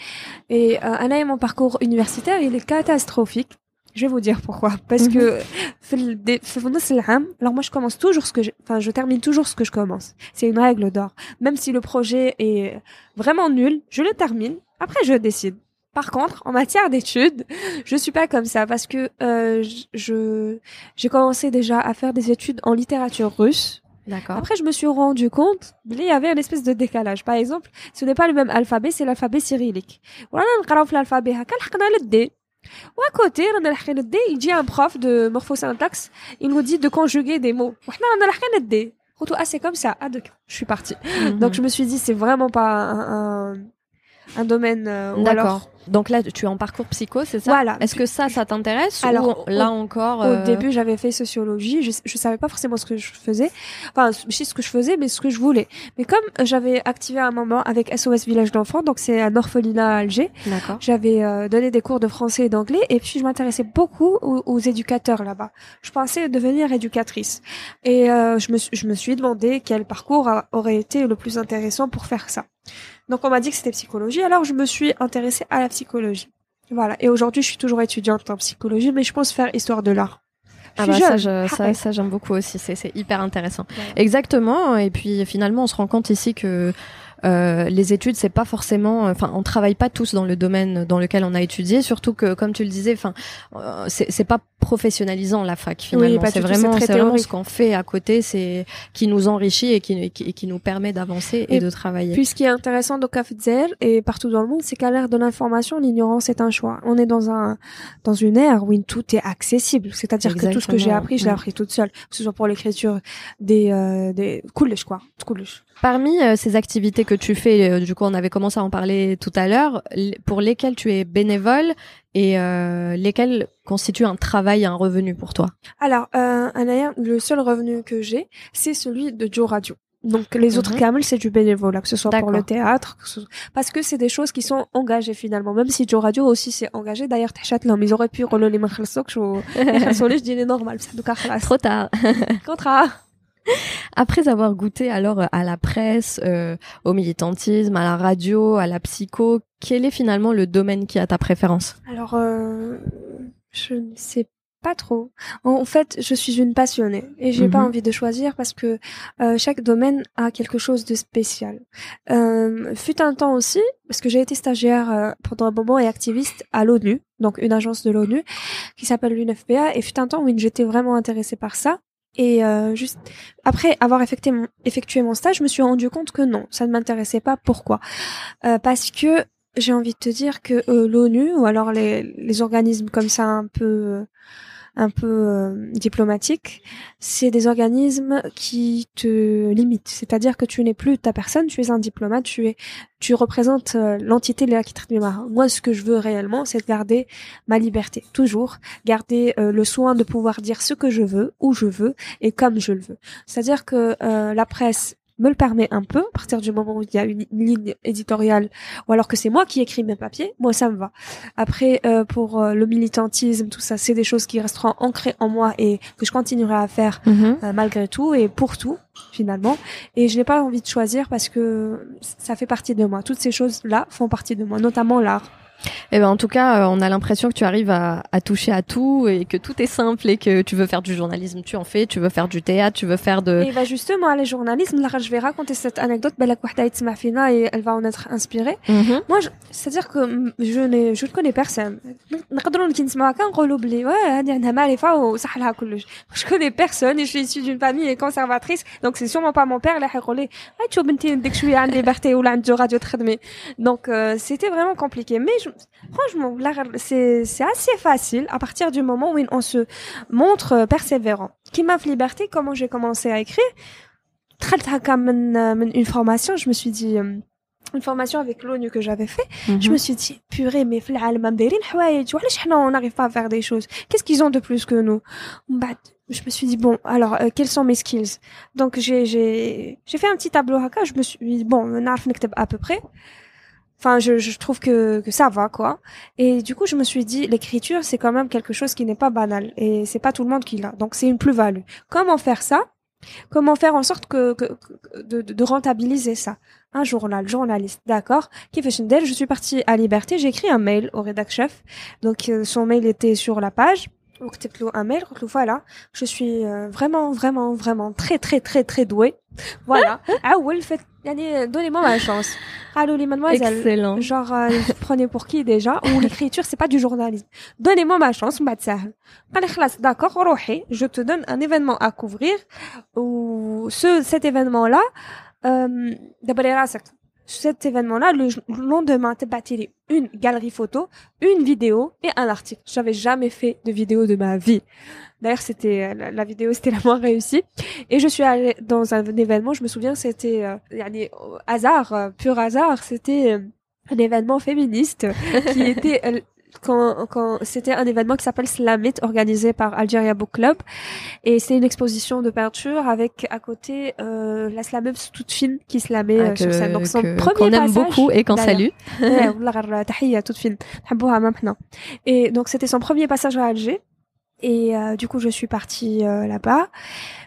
S3: Et euh, Anna, mon parcours universitaire, il est catastrophique. Je vais vous dire pourquoi. Parce que mhm. alors moi je commence toujours ce que je, enfin je termine toujours ce que je commence. C'est une règle d'or. Même si le projet est vraiment nul, je le termine. Après je décide. Par contre, en matière d'études, je suis pas comme ça parce que euh, je j'ai commencé déjà à faire des études en littérature russe.
S4: D'accord.
S3: Après, je me suis rendu compte qu'il y avait une espèce de décalage. Par exemple, ce n'est pas le même alphabet, c'est l'alphabet cyrillique. Voilà, on l'alphabet. Ou à côté, il dit à un prof de morphosyntaxe, il nous dit de conjuguer des mots. Ah, c'est comme ça. Ah, je suis partie.
S4: Mhm.
S3: Donc, je me suis dit, c'est vraiment pas un, un domaine, euh, alors,
S4: D'accord. Donc là, tu es en parcours psycho, c'est ça
S3: Voilà.
S4: Est-ce que ça, ça t'intéresse
S3: Alors,
S4: ou là
S3: au-
S4: encore
S3: Au
S4: euh,
S3: début, j'avais fait sociologie. Je, je savais pas forcément ce que je faisais. Enfin, je sais ce que je faisais, mais ce que je voulais. Mais comme j'avais activé un moment avec SOS Village d'enfants, donc c'est un orphelinat à Alger,
S4: D'accord.
S3: j'avais euh, donné des cours de français et d'anglais, et puis je m'intéressais beaucoup aux, aux éducateurs là-bas. Je pensais devenir éducatrice. Et euh, je, me, suis- je me suis demandé quel parcours a- aurait été le plus intéressant pour faire ça. Donc on m'a dit que c'était psychologie, alors je me suis intéressée à la psychologie. Voilà. Et aujourd'hui, je suis toujours étudiante en psychologie, mais je pense faire histoire de l'art.
S4: Ah bah ça, je- ça, j'aime beaucoup aussi. C'est, hyper intéressant. Exactement. Et puis finalement, on se rend compte ici que euh, les études, c'est pas forcément. Enfin, on travaille pas tous dans le domaine dans lequel on a étudié. Surtout que, comme tu le disais, enfin, euh, c'est, pas professionnalisant la fac finalement.
S3: pas
S4: c'est vraiment,
S3: c'est
S4: ce qu'on fait à côté, c'est qui nous enrichit et qui, qui, qui nous permet d'avancer et,
S3: Et
S4: de travailler.
S3: Puis ce qui est intéressant dans Cafetzel et partout dans le monde, c'est qu'à l'ère de l'information, l'ignorance est un choix. On est dans un dans une ère où tout est accessible. C'est-à-dire que tout ce que j'ai appris, je l'ai appris toute seule, que ce soit pour l'écriture des euh, des coolish quoi, coolish.
S4: Parmi euh, ces activités que tu fais, euh, du coup, on avait commencé à en parler tout à l'heure, pour lesquelles tu es bénévole et euh, lesquelles constituent un travail et un revenu pour toi?
S3: Alors, euh, Anaya, le seul revenu que j'ai, c'est celui de Joe Radio. Donc les autres
S4: mm
S3: camels c'est du bénévolat, que ce soit pour le théâtre, que ce... parce que c'est des choses qui sont engagées finalement. Même si Joe Radio aussi s'est engagé, d'ailleurs Tachatlam, ils auraient pu relever les je dis normal, ça
S4: Trop tard.
S3: Contrat. [laughs]
S4: Après avoir goûté alors euh, à la presse, euh, au militantisme, à la radio, à la psycho, quel est finalement le domaine qui a ta préférence?
S3: Alors, euh, je ne sais pas trop. En fait, je suis une passionnée et j'ai pas
S4: Mhm.
S3: envie de choisir parce que euh, chaque domaine a quelque chose de spécial. Euh, fut un temps aussi, parce que j'ai été stagiaire euh, pendant un moment et activiste à l'ONU, donc une agence de l'ONU qui s'appelle l'UNFPA, et fut un temps où j'étais vraiment intéressée par ça. Et euh, juste après avoir effectué mon, stage, je me suis rendu compte que non, ça ne m'intéressait pas. Pourquoi? Euh, Parce que j'ai envie de te dire que euh, l'ONU ou alors les organismes comme ça un peu un peu euh, diplomatiques, c'est des organismes qui te limitent. C'est-à-dire que tu n'es plus ta personne, tu es un diplomate, tu es, tu représentes euh, l'entité de la Moi, ce que je veux réellement, c'est de garder ma liberté, toujours garder euh, le soin de pouvoir dire ce que je veux, où je veux et comme je le veux. C'est-à-dire que la presse me le permet un peu, à partir du moment où il y a une, ligne éditoriale, ou alors que c'est moi qui écris mes papiers, moi ça me va. Après, euh, pour euh, le militantisme, tout ça, c'est des choses qui resteront ancrées en moi et que je continuerai à faire mhm. euh, malgré tout et pour tout finalement. Et je n'ai pas envie de choisir parce que ça fait partie de moi. Toutes ces choses-là font partie de moi, notamment l'art.
S4: Eh ben, en tout cas, euh, on a l'impression que tu arrives à, à, toucher à tout et que tout est simple et que tu veux faire du journalisme, tu en fais, tu veux faire du théâtre, tu veux faire de...
S3: Et bah justement, le journalisme, là, je vais raconter cette anecdote, et elle va en être inspirée. Mm-hmm. Moi, c'est-à-dire que je, je ne connais personne. Je connais personne et je suis issue d'une famille conservatrice, donc c'est sûrement pas mon père là donc euh, c'était vraiment compliqué mais je, franchement, c'est assez facile à partir du moment où on se montre euh, persévérant. Qui m'a liberté, comment j'ai commencé à écrire? Une formation, je me suis dit euh, une formation avec l'ONU que j'avais fait, je mhm. me suis dit purée mais on n'arrive pas à faire des choses. Qu'est-ce qu'ils ont de plus que nous? Bah, je me suis dit bon alors euh, quels sont mes skills? Donc j'ai j'ai j'ai fait un petit tableau haka je me suis dit bon à peu près Enfin, je, je trouve que, que ça va, quoi. Et du coup, je me suis dit, l'écriture, c'est quand même quelque chose qui n'est pas banal. Et c'est pas tout le monde qui l'a. Donc, c'est une plus-value. Comment faire ça? Comment faire en sorte que, que, de, de, rentabiliser ça? Un journal, journaliste, d'accord je suis partie à Liberté, j'ai écrit un mail au rédac chef. Donc, euh, son mail était sur la page. Je suis euh, vraiment, vraiment, vraiment très, très, très, très douée. Voilà. [laughs] ah ouais, fait donnez-moi ma chance. Allô les mademoiselles.
S4: Excellent.
S3: Genre, euh, [laughs] prenez pour qui déjà? Ou l'écriture, c'est pas du journalisme. Donnez-moi ma chance, d'accord, je te donne un événement à couvrir ou ce, cet événement-là, euh, cet événement-là, le lendemain, t'es bâti une galerie photo, une vidéo et un article. J'avais jamais fait de vidéo de ma vie. D'ailleurs, c'était euh, la, vidéo, [laughs] c'était la moins réussie. Et je suis allée dans un, événement. Je me souviens, c'était euh, hasard, euh, pur hasard. C'était euh, un événement féministe qui [laughs] était quand, quand c'était un événement qui s'appelle Slamit organisé par Algeria Book Club. Et c'est une exposition de peinture avec à côté euh, la slameuse toute fine qui slamait ah, sur scène. Donc son premier qu'on
S4: aime beaucoup et qu'on salue. [laughs]
S3: Toute fine. Et donc c'était son premier passage à Alger et euh, du coup, je suis partie euh, là-bas.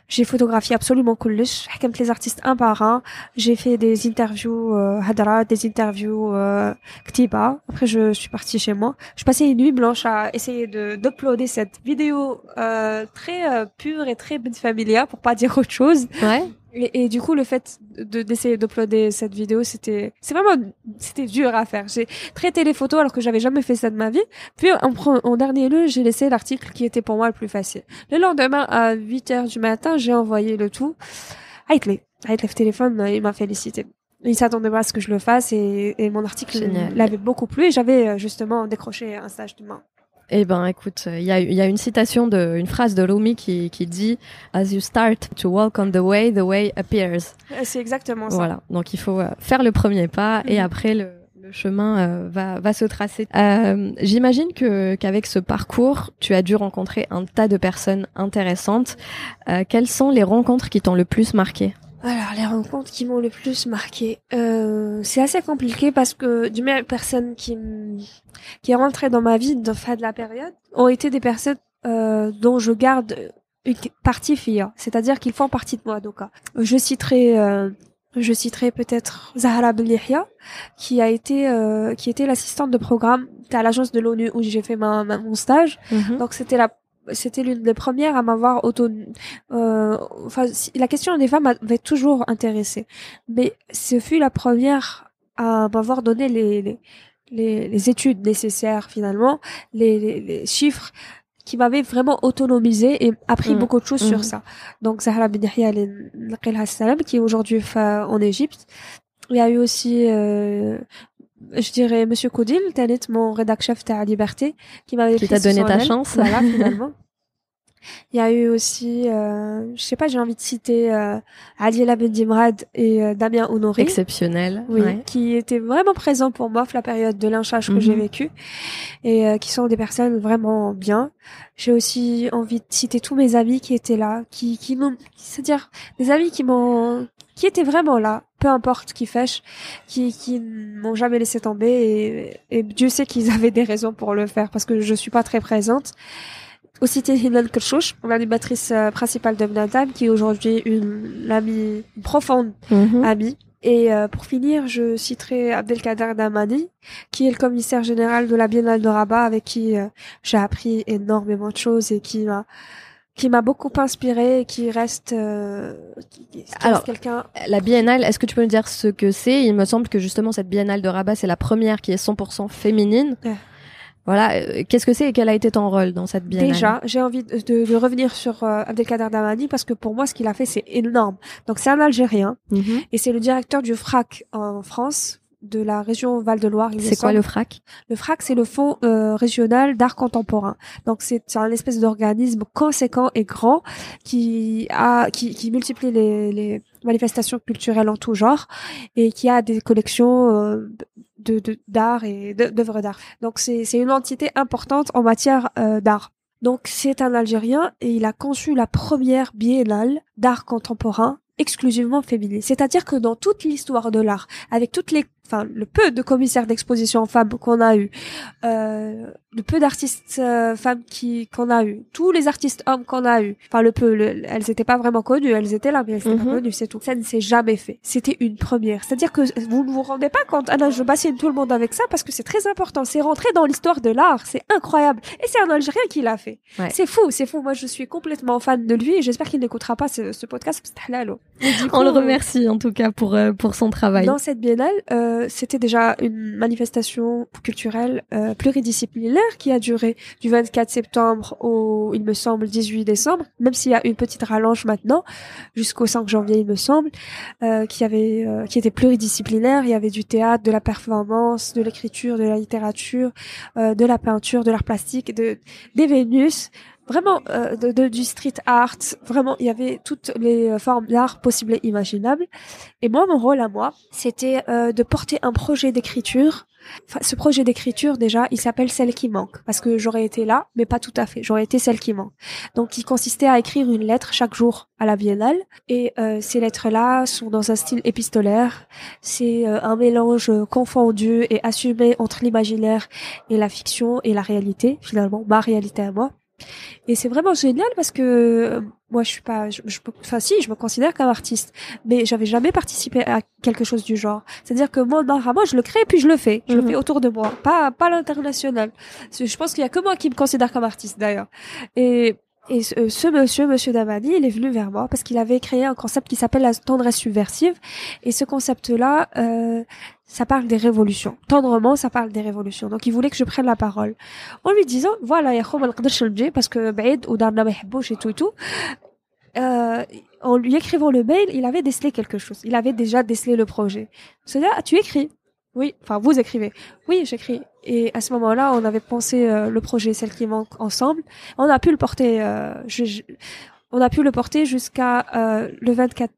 S3: J'ai photographié absolument kullish, hakamt les artistes un par un. J'ai fait des interviews euh, hadra, des interviews euh, ktiba. Après, je suis partie chez moi. Je passais une nuit blanche à essayer de d'uploader cette vidéo euh, très euh, pure et très familia pour pas dire autre chose.
S4: Ouais
S3: et, et, du coup, le fait de d'essayer d'uploader cette vidéo, c'était c'est vraiment c'était dur à faire. J'ai traité les photos alors que j'avais jamais fait ça de ma vie. Puis en, en dernier lieu, j'ai laissé l'article qui était pour moi le plus facile. Le lendemain à 8 heures du matin, j'ai envoyé le tout. Aitley, Aitley téléphone, il m'a félicité. Il s'attendait pas à ce que je le fasse et, et mon article l'avait beaucoup plu et j'avais euh, justement décroché un stage de main.
S4: Eh ben, écoute, il y a, y a, une citation de, une phrase de Rumi qui, qui dit As you start to walk on the way, the way appears.
S3: Euh, c'est exactement ça.
S4: Voilà. Donc, il faut euh, faire le premier pas et mhm. après le, le chemin euh, va, va se tracer. Euh, J'imagine que qu'avec ce parcours, tu as dû rencontrer un tas de personnes intéressantes. Euh, quelles sont les rencontres qui t'ont le plus marqué?
S3: Alors, les rencontres qui m'ont le plus marqué, euh, c'est assez compliqué parce que du même personnes qui qui est rentrée dans ma vie de fin de la période ont été des personnes euh, dont je garde une partie fille, c'est-à-dire qu'ils font partie de moi. Donc, euh, je citerai euh, je citerai peut-être Zahra Belihia, qui a été euh, qui était l'assistante de programme à l'agence de l'ONU où j'ai fait ma, mon stage. Mhm. Donc c'était la c'était l'une des premières à m'avoir auto euh, enfin la question des femmes m'avait toujours intéressée mais ce fut la première à m'avoir donné les, les les, études nécessaires finalement les, les, chiffres qui m'avaient vraiment autonomisé et appris mm. beaucoup de choses sur mm. ça donc Zahra bin Yahya qui est aujourd'hui en Égypte il y a eu aussi euh, je dirais Monsieur Koudil, Tanet, mon rédac chef à Liberté, qui m'avait
S4: qui t'a donné ta chance.
S3: Voilà, [laughs] finalement. Il y a eu aussi, euh, je sais pas, j'ai envie de citer euh, Adila Bendimrad et euh, Damien Honoré.
S4: Exceptionnel.
S3: Oui,
S4: ouais.
S3: qui étaient vraiment présents pour moi la période de lynchage que
S4: Mhm.
S3: j'ai vécu et euh, qui sont des personnes vraiment bien. J'ai aussi envie de citer tous mes amis qui étaient là, qui qui m'ont, c'est-à-dire des amis qui m'ont, qui étaient vraiment là, peu importe qui fait, qui qui m'ont jamais laissé tomber et, et Dieu sait qu'ils avaient des raisons pour le faire parce que je suis pas très présente. Aussi Hinan Kershouch, l'animatrice euh, principale de Mnadam, qui est aujourd'hui une amie profonde
S4: Mhm.
S3: amie. Et euh, pour finir, je citerai Abdelkader Damani, qui est le commissaire général de la Biennale de Rabat, avec qui euh, j'ai appris énormément de choses et qui m'a qui m'a beaucoup inspiré et qui reste, euh, qui-
S4: Alors,
S3: quelqu'un.
S4: La biennale, est-ce que tu peux me dire ce que c'est? Il me semble que justement cette biennale de Rabat, c'est la première qui est 100% féminine.
S3: Ouais.
S4: Voilà, euh, qu'est-ce que c'est et quel a été ton rôle dans cette biennale?
S3: Déjà, j'ai envie de, de- de revenir sur euh, Abdelkader Damani parce que pour moi, ce qu'il a fait, c'est énorme. Donc, c'est un Algérien
S4: Mhm.
S3: et c'est le directeur du FRAC en France, de la région Val-de-Loire.
S4: C'est quoi le FRAC?
S3: Le FRAC, c'est le Fonds euh, régional d'art contemporain. Donc c'est un espèce d'organisme conséquent et grand qui a qui, qui multiplie les, les manifestations culturelles en tout genre et qui a des collections euh, de de- d'art et d'œuvres d'art. Donc c'est c'est une entité importante en matière euh, d'art. Donc c'est un Algérien et il a conçu la première biennale d'art contemporain exclusivement féminin. C'est-à-dire que dans toute l'histoire de l'art, avec toutes les, enfin, le peu de commissaires d'exposition femmes qu'on a eu, euh, le peu d'artistes euh, femmes qui qu'on a eu, tous les artistes hommes qu'on a eu, enfin le peu, le- elles étaient pas vraiment connues, elles étaient là, mais elles étaient
S4: Mhm.
S3: pas connues, c'est tout. Ça ne s'est jamais fait. C'était une première. C'est-à-dire que vous ne vous rendez pas compte. Ah non, je bassine tout le monde avec ça parce que c'est très important. C'est rentré dans l'histoire de l'art. C'est incroyable. Et c'est un Algérien qui l'a fait.
S4: Ouais.
S3: C'est fou, c'est fou. Moi, je suis complètement fan de lui et j'espère qu'il n'écoutera pas ce, ce podcast.
S4: On le
S3: euh,
S4: remercie en tout cas pour euh, pour son travail.
S3: dans cette biennale, euh, c'était déjà une manifestation culturelle euh, pluridisciplinaire qui a duré du 24 septembre au, il me semble, 18 décembre, même s'il y a une petite rallonge maintenant, jusqu'au 5 janvier, il me semble, euh, qui euh, était pluridisciplinaire. Il y avait du théâtre, de la performance, de l'écriture, de la littérature, euh, de la peinture, de l'art plastique, de des Vénus. Vraiment, euh, de, de- du street art, vraiment, il y avait toutes les euh, formes d'art possibles et imaginables. Et moi, mon rôle à moi, c'était euh, de porter un projet d'écriture. Enfin, ce projet d'écriture, déjà, il s'appelle Celle qui manque, parce que j'aurais été là, mais pas tout à fait. J'aurais été celle qui manque. Donc, il consistait à écrire une lettre chaque jour à la biennale, et euh, ces lettres-là sont dans un style épistolaire. C'est euh, un mélange confondu et assumé entre l'imaginaire et la fiction et la réalité, finalement, ma réalité à moi. Et c'est vraiment génial parce que euh, moi je suis pas, je, je- enfin si, je me considère comme artiste, mais j'avais jamais participé à quelque chose du genre. C'est-à-dire que moi, mon art à moi, je le crée puis je le fais, je
S4: Mhm.
S3: le fais autour de moi, pas pas l'international. Je pense qu'il y a que moi qui me considère comme artiste d'ailleurs. Et et ce, euh, ce monsieur, monsieur Damani, il est venu vers moi parce qu'il avait créé un concept qui s'appelle la tendresse subversive. Et ce concept-là, euh, ça parle des révolutions. Tendrement, ça parle des révolutions. Donc, il voulait que je prenne la parole. En lui disant, voilà, Yahom al parce que Baïd ou Darna et tout et tout, euh, en lui écrivant le mail, il avait décelé quelque chose. Il avait déjà décelé le projet. C'est-à-dire, ah, tu écris. Oui, enfin, vous écrivez. Oui, j'écris. Et à ce moment-là, on avait pensé euh, le projet, celle qui manque ensemble. On a pu le porter, euh, je- on a pu le porter jusqu'à euh, le 24,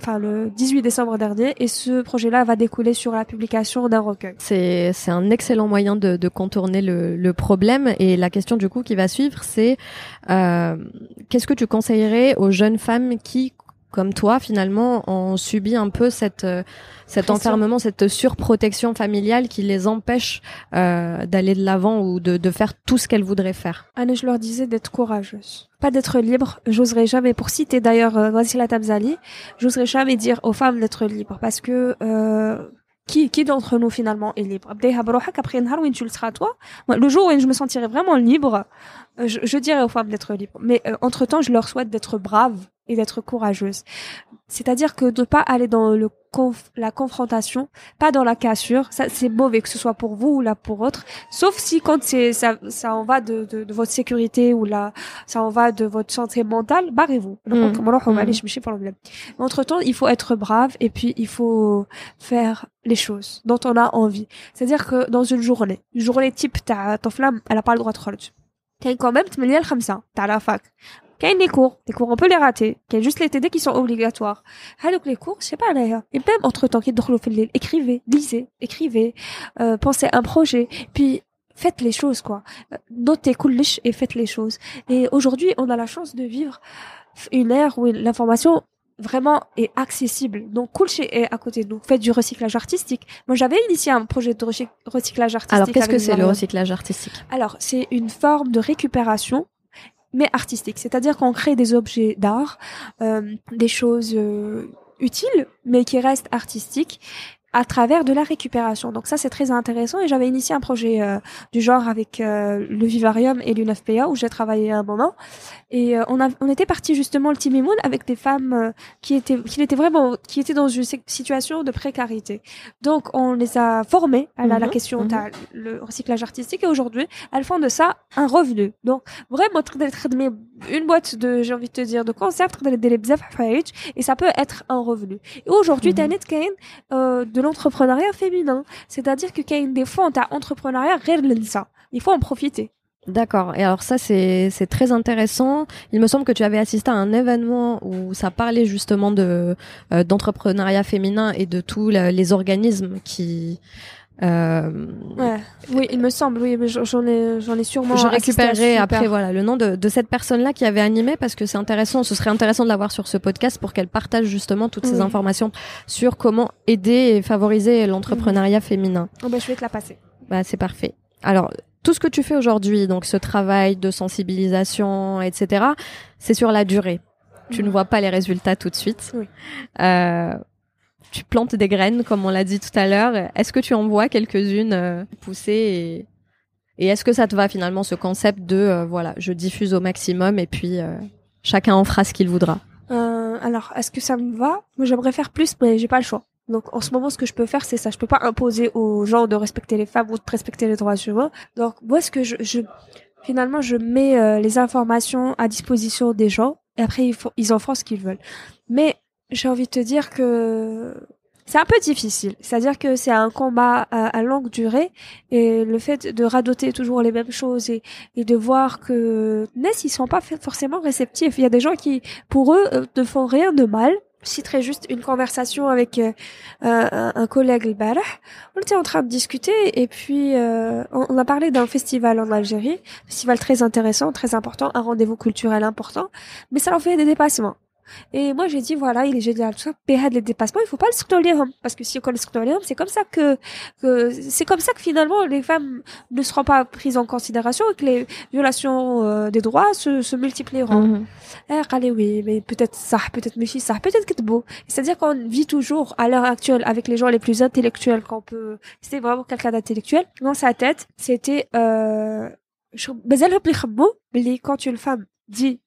S3: enfin le 18 décembre dernier. Et ce projet-là va découler sur la publication d'un recueil.
S4: C'est c'est un excellent moyen de, de contourner le, le problème et la question du coup qui va suivre c'est euh, qu'est-ce que tu conseillerais aux jeunes femmes qui comme toi finalement ont subi un peu cette euh, cet enfermement, cette surprotection familiale qui les empêche euh, d'aller de l'avant ou de, de, faire tout ce qu'elles voudraient faire.
S3: Anne, je leur disais d'être courageuse, pas d'être libre. J'oserais jamais, pour citer d'ailleurs euh, Wassila Tabzali, j'oserais jamais dire aux femmes d'être libres parce que euh, qui, qui d'entre nous finalement est libre? Après le jour où je me sentirai vraiment libre euh, je, je, dirais aux femmes d'être libres, mais euh, entre-temps, je leur souhaite d'être braves et d'être courageuses. C'est-à-dire que de pas aller dans le conf la confrontation, pas dans la cassure, ça c'est mauvais que ce soit pour vous ou là pour autre, sauf si quand c'est ça, ça en va de, de, de, votre sécurité ou là ça en va de votre santé mentale, barrez-vous. Mmh. Entre-temps, il faut être brave et puis il faut faire les choses dont on a envie. C'est-à-dire que dans une journée, une journée type ta flamme, elle a pas le droit de rôle. كاين quand même 8 ل 5 تاع la fac. كاين les cours les cours on peut les rater كاين juste les TD qui sont obligatoires هذوك les cours je sais pas là et même entre temps كيدخلوا في الليل écrivez lisez écrivez euh, pensez un projet puis faites les choses quoi notez كلش et faites les choses et aujourd'hui on a la chance de vivre une ère où l'information vraiment est accessible. Donc, Kulche est à côté de nous. Faites du recyclage artistique. Moi, j'avais initié un projet de recyclage artistique.
S4: Alors, qu'est-ce que c'est le recyclage artistique?
S3: Alors, c'est une forme de récupération mais artistique. C'est-à-dire qu'on crée des objets d'art, euh, des choses euh, utiles, mais qui restent artistiques à travers de la récupération. Donc ça, c'est très intéressant. Et j'avais initié un projet euh, du genre avec euh, le Vivarium et l'UNFPA où j'ai travaillé un moment. Et euh, on, a, on était parti justement le Team Moon avec des femmes qui étaient qui étaient vraiment qui étaient dans une situation de précarité. Donc on les a formées à la, la mhm, question mm le recyclage artistique et aujourd'hui elles font de ça un revenu. Donc vraiment une boîte de j'ai envie de te dire de concept et ça peut être un revenu. Et aujourd'hui, mm -hmm. de l'entrepreneuriat féminin. C'est-à-dire que quand des fois, on entrepreneuriat, il faut en profiter.
S4: D'accord. Et alors ça, c'est très intéressant. Il me semble que tu avais assisté à un événement où ça parlait justement euh, d'entrepreneuriat féminin et de tous les organismes qui
S3: euh, ouais. Oui, il me semble, oui, mais j'en ai, j'en ai sûrement.
S4: Je récupérerai après, voilà, le nom de, de cette personne-là qui avait animé parce que c'est intéressant. Ce serait intéressant de l'avoir sur ce podcast pour qu'elle partage justement toutes ces informations sur comment aider et favoriser l'entrepreneuriat féminin.
S3: Oh bah, je vais te la passer.
S4: Bah, c'est parfait. Alors, tout ce que tu fais aujourd'hui, donc ce travail de sensibilisation, etc., c'est sur la durée. Tu ne vois pas les résultats tout de suite.
S3: Oui.
S4: Euh, tu plantes des graines, comme on l'a dit tout à l'heure. Est-ce que tu en vois quelques-unes euh, pousser et, est-ce que ça te va finalement ce concept de euh, voilà, je diffuse au maximum et puis euh, chacun en fera ce qu'il voudra?
S3: Alors, est-ce que ça me va? Moi, j'aimerais faire plus, mais j'ai pas le choix. Donc en ce moment, ce que je peux faire, c'est ça. Je peux pas imposer aux gens de respecter les femmes ou de respecter les droits humains. Donc moi, ce que je, je finalement, je mets les informations à disposition des gens et après ils, ils en font ce qu'ils veulent. Mais j'ai envie de te dire que c'est un peu difficile. C'est-à-dire que c'est un combat à, longue durée et le fait de radoter toujours les mêmes choses et, de voir que Ness, ils sont pas forcément réceptifs. Il y a des gens qui, pour eux, euh, ne font rien de mal. Je citerai juste une conversation avec euh, un, collègue le On était en train de discuter et puis euh, on, a parlé d'un festival en Algérie, festival très intéressant, très important, un rendez-vous culturel important, mais ça leur fait des dépassements. Et moi, j'ai dit, voilà, il est génial, tout ça, les dépassements, il faut pas le scroller, parce que si on connaît le c'est comme ça que, que c'est comme ça que finalement, les femmes ne seront pas prises en considération et que les violations euh, des droits se, se multiplieront. Mm allez, oui, mais peut-être ça, peut-être méchis, ça, peut-être que beau. C'est-à-dire qu'on vit toujours, à l'heure actuelle, avec les gens les plus intellectuels qu'on peut, c'était vraiment quelqu'un d'intellectuel. Dans sa tête, c'était, euh, quand une femme dit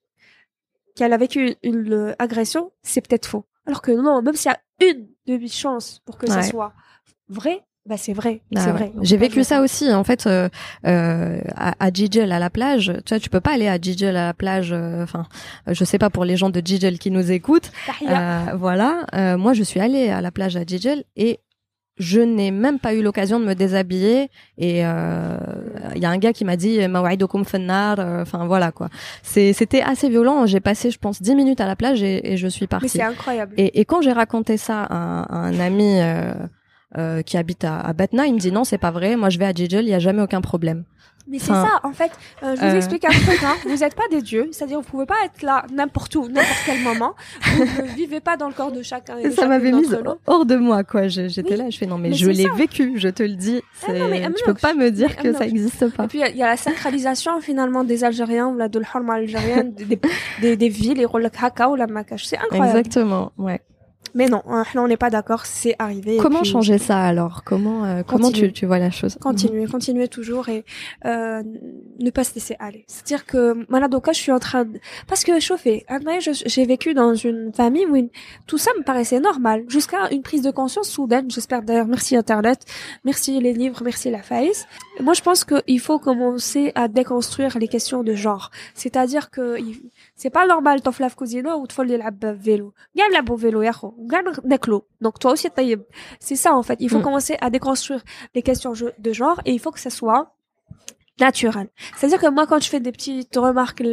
S3: qu'elle a vécu une, agression, c'est peut-être faux. Alors que non, même s'il y a une demi-chance pour que ça soit vrai, bah c'est vrai, ah c'est vrai.
S4: J'ai vécu ça aussi en fait euh, euh, à, à Gigel à la plage. Tu vois, tu peux pas aller à Gigel à la plage. Euh, enfin, je sais pas pour les gens de Gigel qui nous écoutent. voilà, moi je suis allée à la plage à Gigel et je n'ai même pas eu l'occasion de me déshabiller et il euh, y a un gars qui m'a dit mawaidokum fannar euh, enfin voilà quoi. C'était assez violent. J'ai passé je pense 10 minutes à la plage et, et je suis partie
S3: c'est incroyable.
S4: Et, et, quand j'ai raconté ça à, un ami euh, euh, qui habite à, à Batna il me dit non c'est pas vrai. Moi je vais à Jijel il y a jamais aucun problème
S3: mais c'est ça, en fait. Euh, je vous euh. explique un truc. Hein. Vous n'êtes pas des dieux, c'est-à-dire vous pouvez pas être là n'importe où, n'importe quel moment. Vous ne [laughs] vivez pas dans le corps de chacun. Et
S4: ça m'avait mise hors de moi, quoi. J'étais là, je fais non, mais, je l'ai vécu, je te le dis. Ah non, mais, tu peux pas me dire que ça n'existe pas.
S3: Et puis il y, a la sacralisation finalement des Algériens ou la de algérienne, des, des, des, villes, les Haka ou la Makash. C'est incroyable.
S4: Exactement, ouais.
S3: Mais non, hein, on n'est pas d'accord, c'est arrivé.
S4: Comment changer ça alors? Comment euh, comment tu, tu vois la chose?
S3: Continuer, continuer toujours et euh, ne pas se laisser aller. C'est-à-dire que là, je suis en train de... parce que chauffer. J'ai vécu dans une famille où tout ça me paraissait normal jusqu'à une prise de conscience soudaine. J'espère d'ailleurs. Merci Internet, merci les livres, merci la faïs. Moi, je pense qu'il faut commencer à déconstruire les questions de genre. C'est-à-dire que c'est pas normal طفله ou كوزينه وطفل يلعب vélo. كاع نلعبوا vélo يا خو donc toi aussi c'est ça en fait il faut mm. commencer à déconstruire les questions de genre et il faut que ça soit naturel. C'est-à-dire que moi, quand je fais des petites remarques,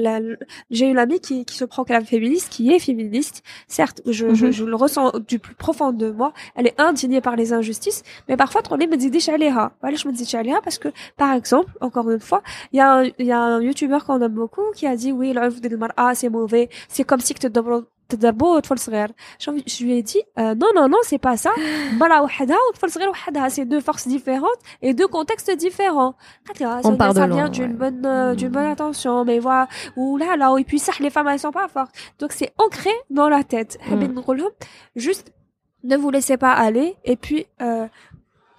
S3: j'ai une amie qui, qui se prend féministe, qui est féministe. Certes, je, je,
S4: mhm.
S3: je, le ressens du plus profond de moi. Elle est indignée par les injustices, mais parfois, on est me dit déchaléha. Voilà, je me dis déchaléha parce que, par exemple, encore une fois, il y a un, y a un youtubeur qu'on aime beaucoup qui a dit oui, l'œuvre de Mara, c'est mauvais. C'est comme si que te تضربوا طفل صغير. J'ai envie- Je lui ai dit euh, non, non, non, c'est pas ça. [laughs] مرأة وحدها وطفل صغير وحدها. C'est deux forces différentes et deux contextes différents. قالت لي, ah, ça
S4: On
S3: vient-
S4: part de
S3: ça
S4: loin,
S3: vient d'une
S4: ouais.
S3: bonne euh, d'une bonne intention mais voilà ou là là et puis ça les femmes elles sont pas fortes donc c'est ancré dans la tête حابين نقول لهم, juste ne vous laissez pas aller et puis euh,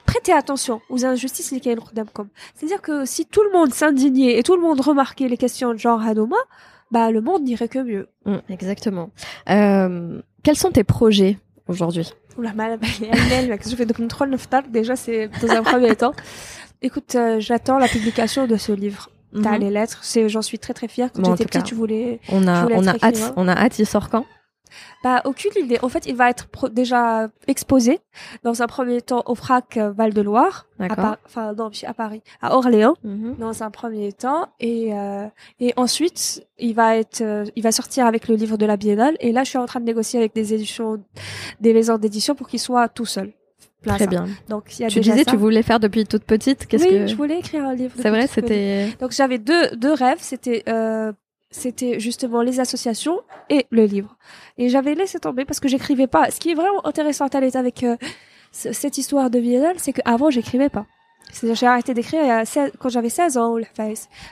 S3: prêtez attention aux injustices اللي كاين قدامكم c'est-à-dire que si tout le monde s'indignait et tout le monde remarquait les questions de genre هذوما bah le monde n'irait que mieux
S4: Mm, exactement. Euh, quels sont tes projets aujourd'hui?
S3: Oula, mal, [laughs] elle, je fais donc une troll neftar. Déjà, c'est dans un premier [laughs] temps. Écoute, euh, j'attends la publication de ce livre. T'as
S4: Mhm.
S3: les lettres. J'en suis très très fière. Quand
S4: Bon,
S3: j'étais petite, tu voulais.
S4: On a, on hâte, on a hâte. Il sort quand?
S3: Bah, aucune idée. En fait, il va être pro- déjà exposé dans un premier temps au FRAC euh, Val-de-Loire. Enfin, non, à Paris. À Orléans.
S4: Mhm.
S3: Dans un premier temps. Et, euh, et ensuite, il va être, euh, il va sortir avec le livre de la Biennale. Et là, je suis en train de négocier avec des éditions, des maisons d'édition pour qu'il soit tout seul.
S4: Très
S3: ça.
S4: bien.
S3: Donc, il y a
S4: Tu
S3: déjà
S4: disais
S3: ça.
S4: tu voulais faire depuis toute petite. Qu'est-ce
S3: oui,
S4: que
S3: je voulais écrire un livre.
S4: c'est vrai. C'était
S3: Donc j'avais deux deux rêves, c'était euh, c'était justement les associations et le livre. Et j'avais laissé tomber parce que j'écrivais pas. Ce qui est vraiment intéressant Thalès, avec euh, ce- cette histoire de Biennale, c'est qu'avant j'écrivais pas. C'est-à-dire j'ai arrêté d'écrire il y a 16 quand j'avais 16 ans.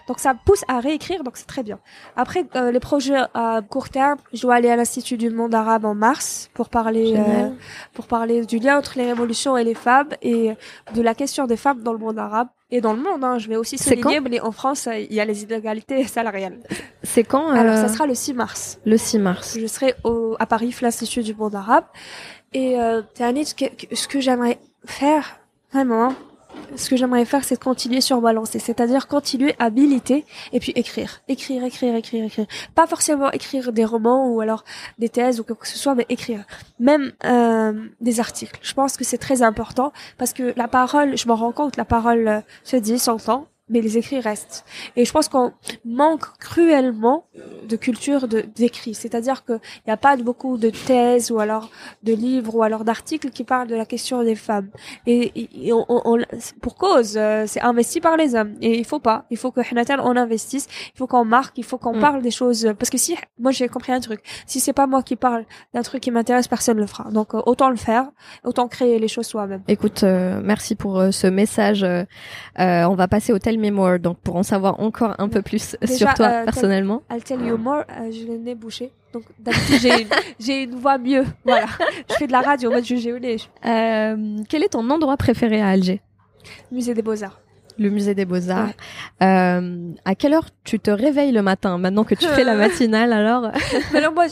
S3: Donc ça pousse à réécrire, donc c'est très bien. Après euh, les projets à court terme, je dois aller à l'Institut du monde arabe en mars pour parler euh, pour parler du lien entre les révolutions et les femmes et de la question des femmes dans le monde arabe et dans le monde. Hein. Je vais aussi souligner, mais en France, euh, il y a les inégalités [laughs] salariales.
S4: c'est quand
S3: Alors,
S4: euh,
S3: ça sera le 6 mars.
S4: le 6 mars.
S3: Je serai au, à Paris, l'Institut du monde arabe. Et euh, ce que, ce que j'aimerais faire, vraiment, ce que j'aimerais faire, c'est continuer sur ma lancée. C'est-à-dire continuer à militer et puis écrire. Écrire, écrire, écrire, écrire. Pas forcément écrire des romans ou alors des thèses ou quoi que ce soit, mais écrire. Même euh, des articles. Je pense que c'est très important parce que la parole, je m'en rends compte, la parole euh, se dit, s'entend, mais les écrits restent. Et je pense qu'on manque cruellement de culture de d'écrit. C'est-à-dire que il n'y a pas beaucoup de thèses ou alors de livres ou alors d'articles qui parlent de la question des femmes. Et, et- et on, on- on- pour cause, euh, c'est investi par les hommes. Et il faut pas. Il faut que Hnatel on investisse. Il faut qu'on marque. Il faut qu'on
S4: Mm.
S3: parle des choses. Parce que si, moi j'ai compris un truc. Si c'est pas moi qui parle d'un truc qui m'intéresse, personne le fera. Donc euh, autant le faire, autant créer les choses soi-même.
S4: Écoute, euh, merci pour euh, ce message. Euh, on va passer au Tell More, donc pour en savoir encore un peu plus
S3: Déjà,
S4: sur toi
S3: euh,
S4: personnellement.
S3: I'll tell you more, euh, j'ai le nez bouché. Donc d'habitude j'ai une, [laughs] j'ai une voix mieux. Voilà. Je fais de la radio, moi je j'ai nez.
S4: Euh, quel est ton endroit préféré à Alger?
S3: Musée des Beaux-Arts
S4: le musée des Beaux-Arts. Euh, à quelle heure tu te réveilles le matin Maintenant que tu fais la [laughs] matinale, alors [laughs]
S3: Alors moi,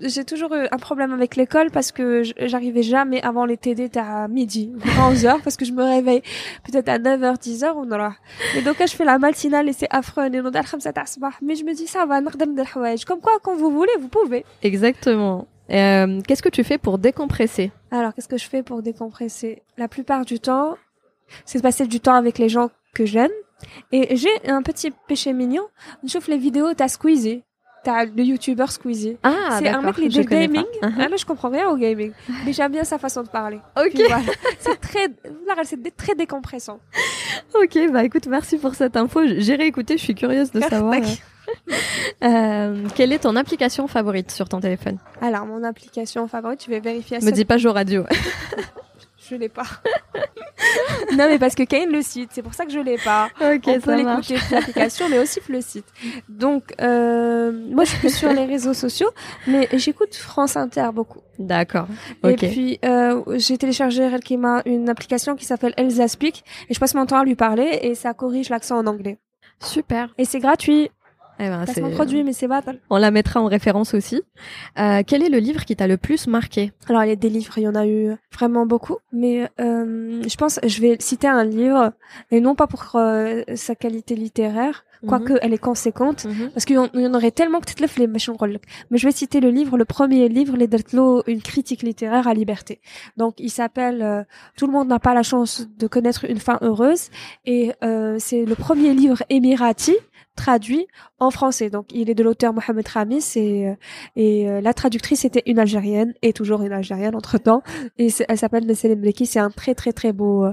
S3: j'ai toujours eu un problème avec l'école parce que j'arrivais jamais avant les TD à midi, 11 h parce que je me réveille peut-être à 9 h 10 h ou non là. Et donc là, je fais la matinale et c'est affreux. Mais je me dis ça va, comme quoi quand vous voulez, vous pouvez.
S4: Exactement. Euh, qu'est-ce que tu fais pour décompresser?
S3: Alors, qu'est-ce que je fais pour décompresser? La plupart du temps, c'est de passer du temps avec les gens que j'aime. Et j'ai un petit péché mignon. Je chauffe les vidéos, t'as Squeezie. T'as le youtubeur Squeezie.
S4: Ah,
S3: c'est un mec qui est
S4: pas.
S3: gaming.
S4: Uh-huh.
S3: Ah, moi, je comprends rien au gaming. Mais j'aime bien sa façon de parler.
S4: Ok,
S3: voilà. c'est très, là, c'est très décompressant.
S4: ok, bah écoute, merci pour cette info. J'ai réécouté, je suis curieuse de [laughs] savoir. Euh, euh, quelle est ton application favorite sur ton téléphone?
S3: Alors, mon application favorite, je vais vérifier
S4: Me dis pas Jo Radio. [laughs]
S3: Je l'ai pas. [laughs] non, mais parce que Kane le site, c'est pour ça que je l'ai pas.
S4: ok,
S3: on peut l'écouter sur l'application, mais aussi le site. Donc, euh, moi, je suis plus sur les réseaux sociaux, mais j'écoute France Inter beaucoup.
S4: D'accord.
S3: Et puis, euh, j'ai téléchargé Relkima, une application qui s'appelle Elsa Speak, et je passe mon temps à lui parler, et ça corrige l'accent en anglais.
S4: Super.
S3: Et c'est gratuit.
S4: Eh ben,
S3: produit, mais c'est.
S4: On la mettra en référence aussi. Euh, quel est le livre qui t'a le plus marqué?
S3: Alors, il y a des livres, il y en a eu vraiment beaucoup, mais euh, je pense, je vais citer un livre, et non pas pour euh, sa qualité littéraire, quoique mhm. elle est conséquente,
S4: mhm.
S3: parce qu'il y en aurait tellement que tu te lèves les Mais je vais citer le livre, le premier livre, Les Deltlo, une critique littéraire à liberté. Donc, il s'appelle euh, Tout le monde n'a pas la chance de connaître une fin heureuse, et euh, c'est le premier livre émirati traduit en français. Donc, il est de l'auteur Mohamed Ramis et, euh, et euh, la traductrice était une Algérienne et toujours une Algérienne entre temps. Et elle s'appelle Nesselem Bleki. C'est un très très très beau euh,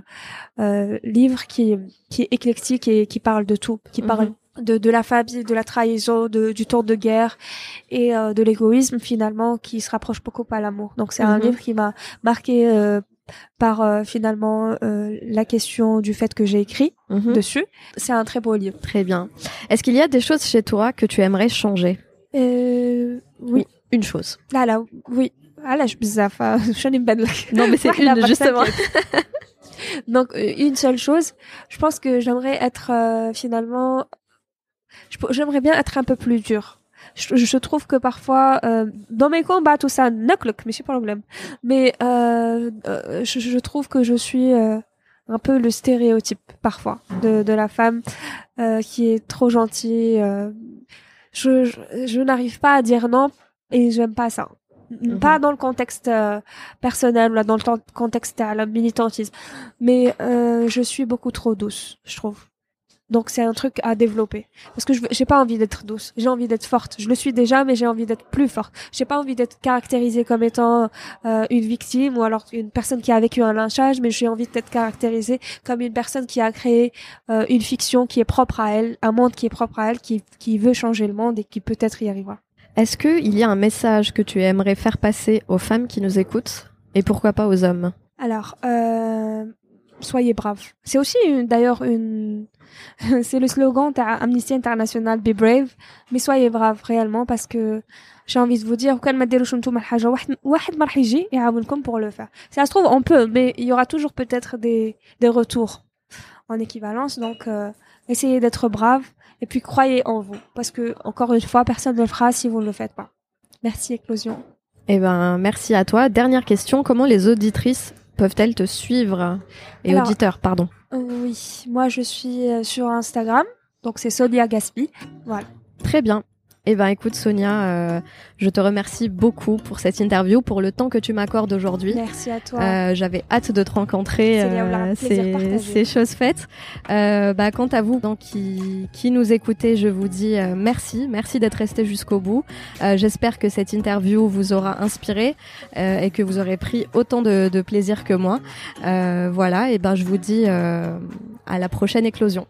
S3: euh, livre qui qui est éclectique et qui parle de tout, qui
S4: Mhm.
S3: parle de de la famille, de la trahison, de, du tour de guerre et euh, de l'égoïsme finalement qui se rapproche beaucoup à l'amour. Donc c'est un
S4: Mhm.
S3: livre qui m'a marqué euh, par euh, finalement euh, la question du fait que j'ai écrit
S4: mhm.
S3: dessus. C'est un très beau livre.
S4: Très bien. Est-ce qu'il y a des choses chez toi que tu aimerais changer?
S3: Euh, oui.
S4: Une chose.
S3: Là, là, oui. Ah là, je [laughs]
S4: Non, mais c'est [laughs]
S3: ah,
S4: une,
S3: bah,
S4: justement. [laughs]
S3: Donc, une seule chose. Je pense que j'aimerais être finalement. J'aimerais bien être un peu plus dur je, je trouve que parfois euh, dans mes combats tout ça knock mais c'est pas problème. Mais euh, euh, je, je trouve que je suis euh, un peu le stéréotype parfois de, de la femme euh, qui est trop gentille. euh. je je, je n'arrive pas à dire non et j'aime pas ça. Pas dans le contexte euh, personnel ou là, dans le contexte à la militantisme, mais euh, je suis beaucoup trop douce, je trouve. Donc c'est un truc à développer parce que je j'ai pas envie d'être douce, j'ai envie d'être forte. Je le suis déjà, mais j'ai envie d'être plus forte. J'ai pas envie d'être caractérisée comme étant euh, une victime ou alors une personne qui a vécu un lynchage, mais j'ai envie d'être caractérisée comme une personne qui a créé euh, une fiction qui est propre à elle, un monde qui est propre à elle, qui qui veut changer le monde et qui peut-être y arrivera.
S4: Est-ce qu'il y a un message que tu aimerais faire passer aux femmes qui nous écoutent et pourquoi pas aux hommes?
S3: Alors, euh, soyez braves. C'est aussi une- d'ailleurs une, [laughs] c'est le slogan d'Amnesty International Be Brave, mais soyez braves réellement parce que j'ai envie de vous dire وكان ما ديروش نتوما الحاجة واحد واحد ما راح يجي يعاونكم pour le faire. Si ça se trouve on peut, mais il y aura toujours peut-être des des retours en équivalence. Donc euh, essayez d'être brave et puis croyez en vous parce que encore une fois personne ne le fera si vous ne le faites pas. Merci Éclosion.
S4: Eh ben, merci à toi. Dernière question, comment les auditrices peuvent-elles te suivre Et
S3: Alors-
S4: auditeurs, pardon.
S3: Oui, moi je suis euh, sur Instagram, donc c'est Sonia Gaspi. Voilà.
S4: Très bien. Eh ben, écoute Sonia, euh, je te remercie beaucoup pour cette interview, pour le temps que tu m'accordes aujourd'hui.
S3: Merci à toi.
S4: Euh, J'avais hâte de te rencontrer. Euh, c'est chose faite. Euh, bah, quant à vous, donc, qui, qui nous écoutez, je vous dis euh, merci, merci d'être resté jusqu'au bout. Euh, J'espère que cette interview vous aura inspiré euh, et que vous aurez pris autant de, de plaisir que moi. Euh, voilà, et ben je vous dis euh, à la prochaine éclosion.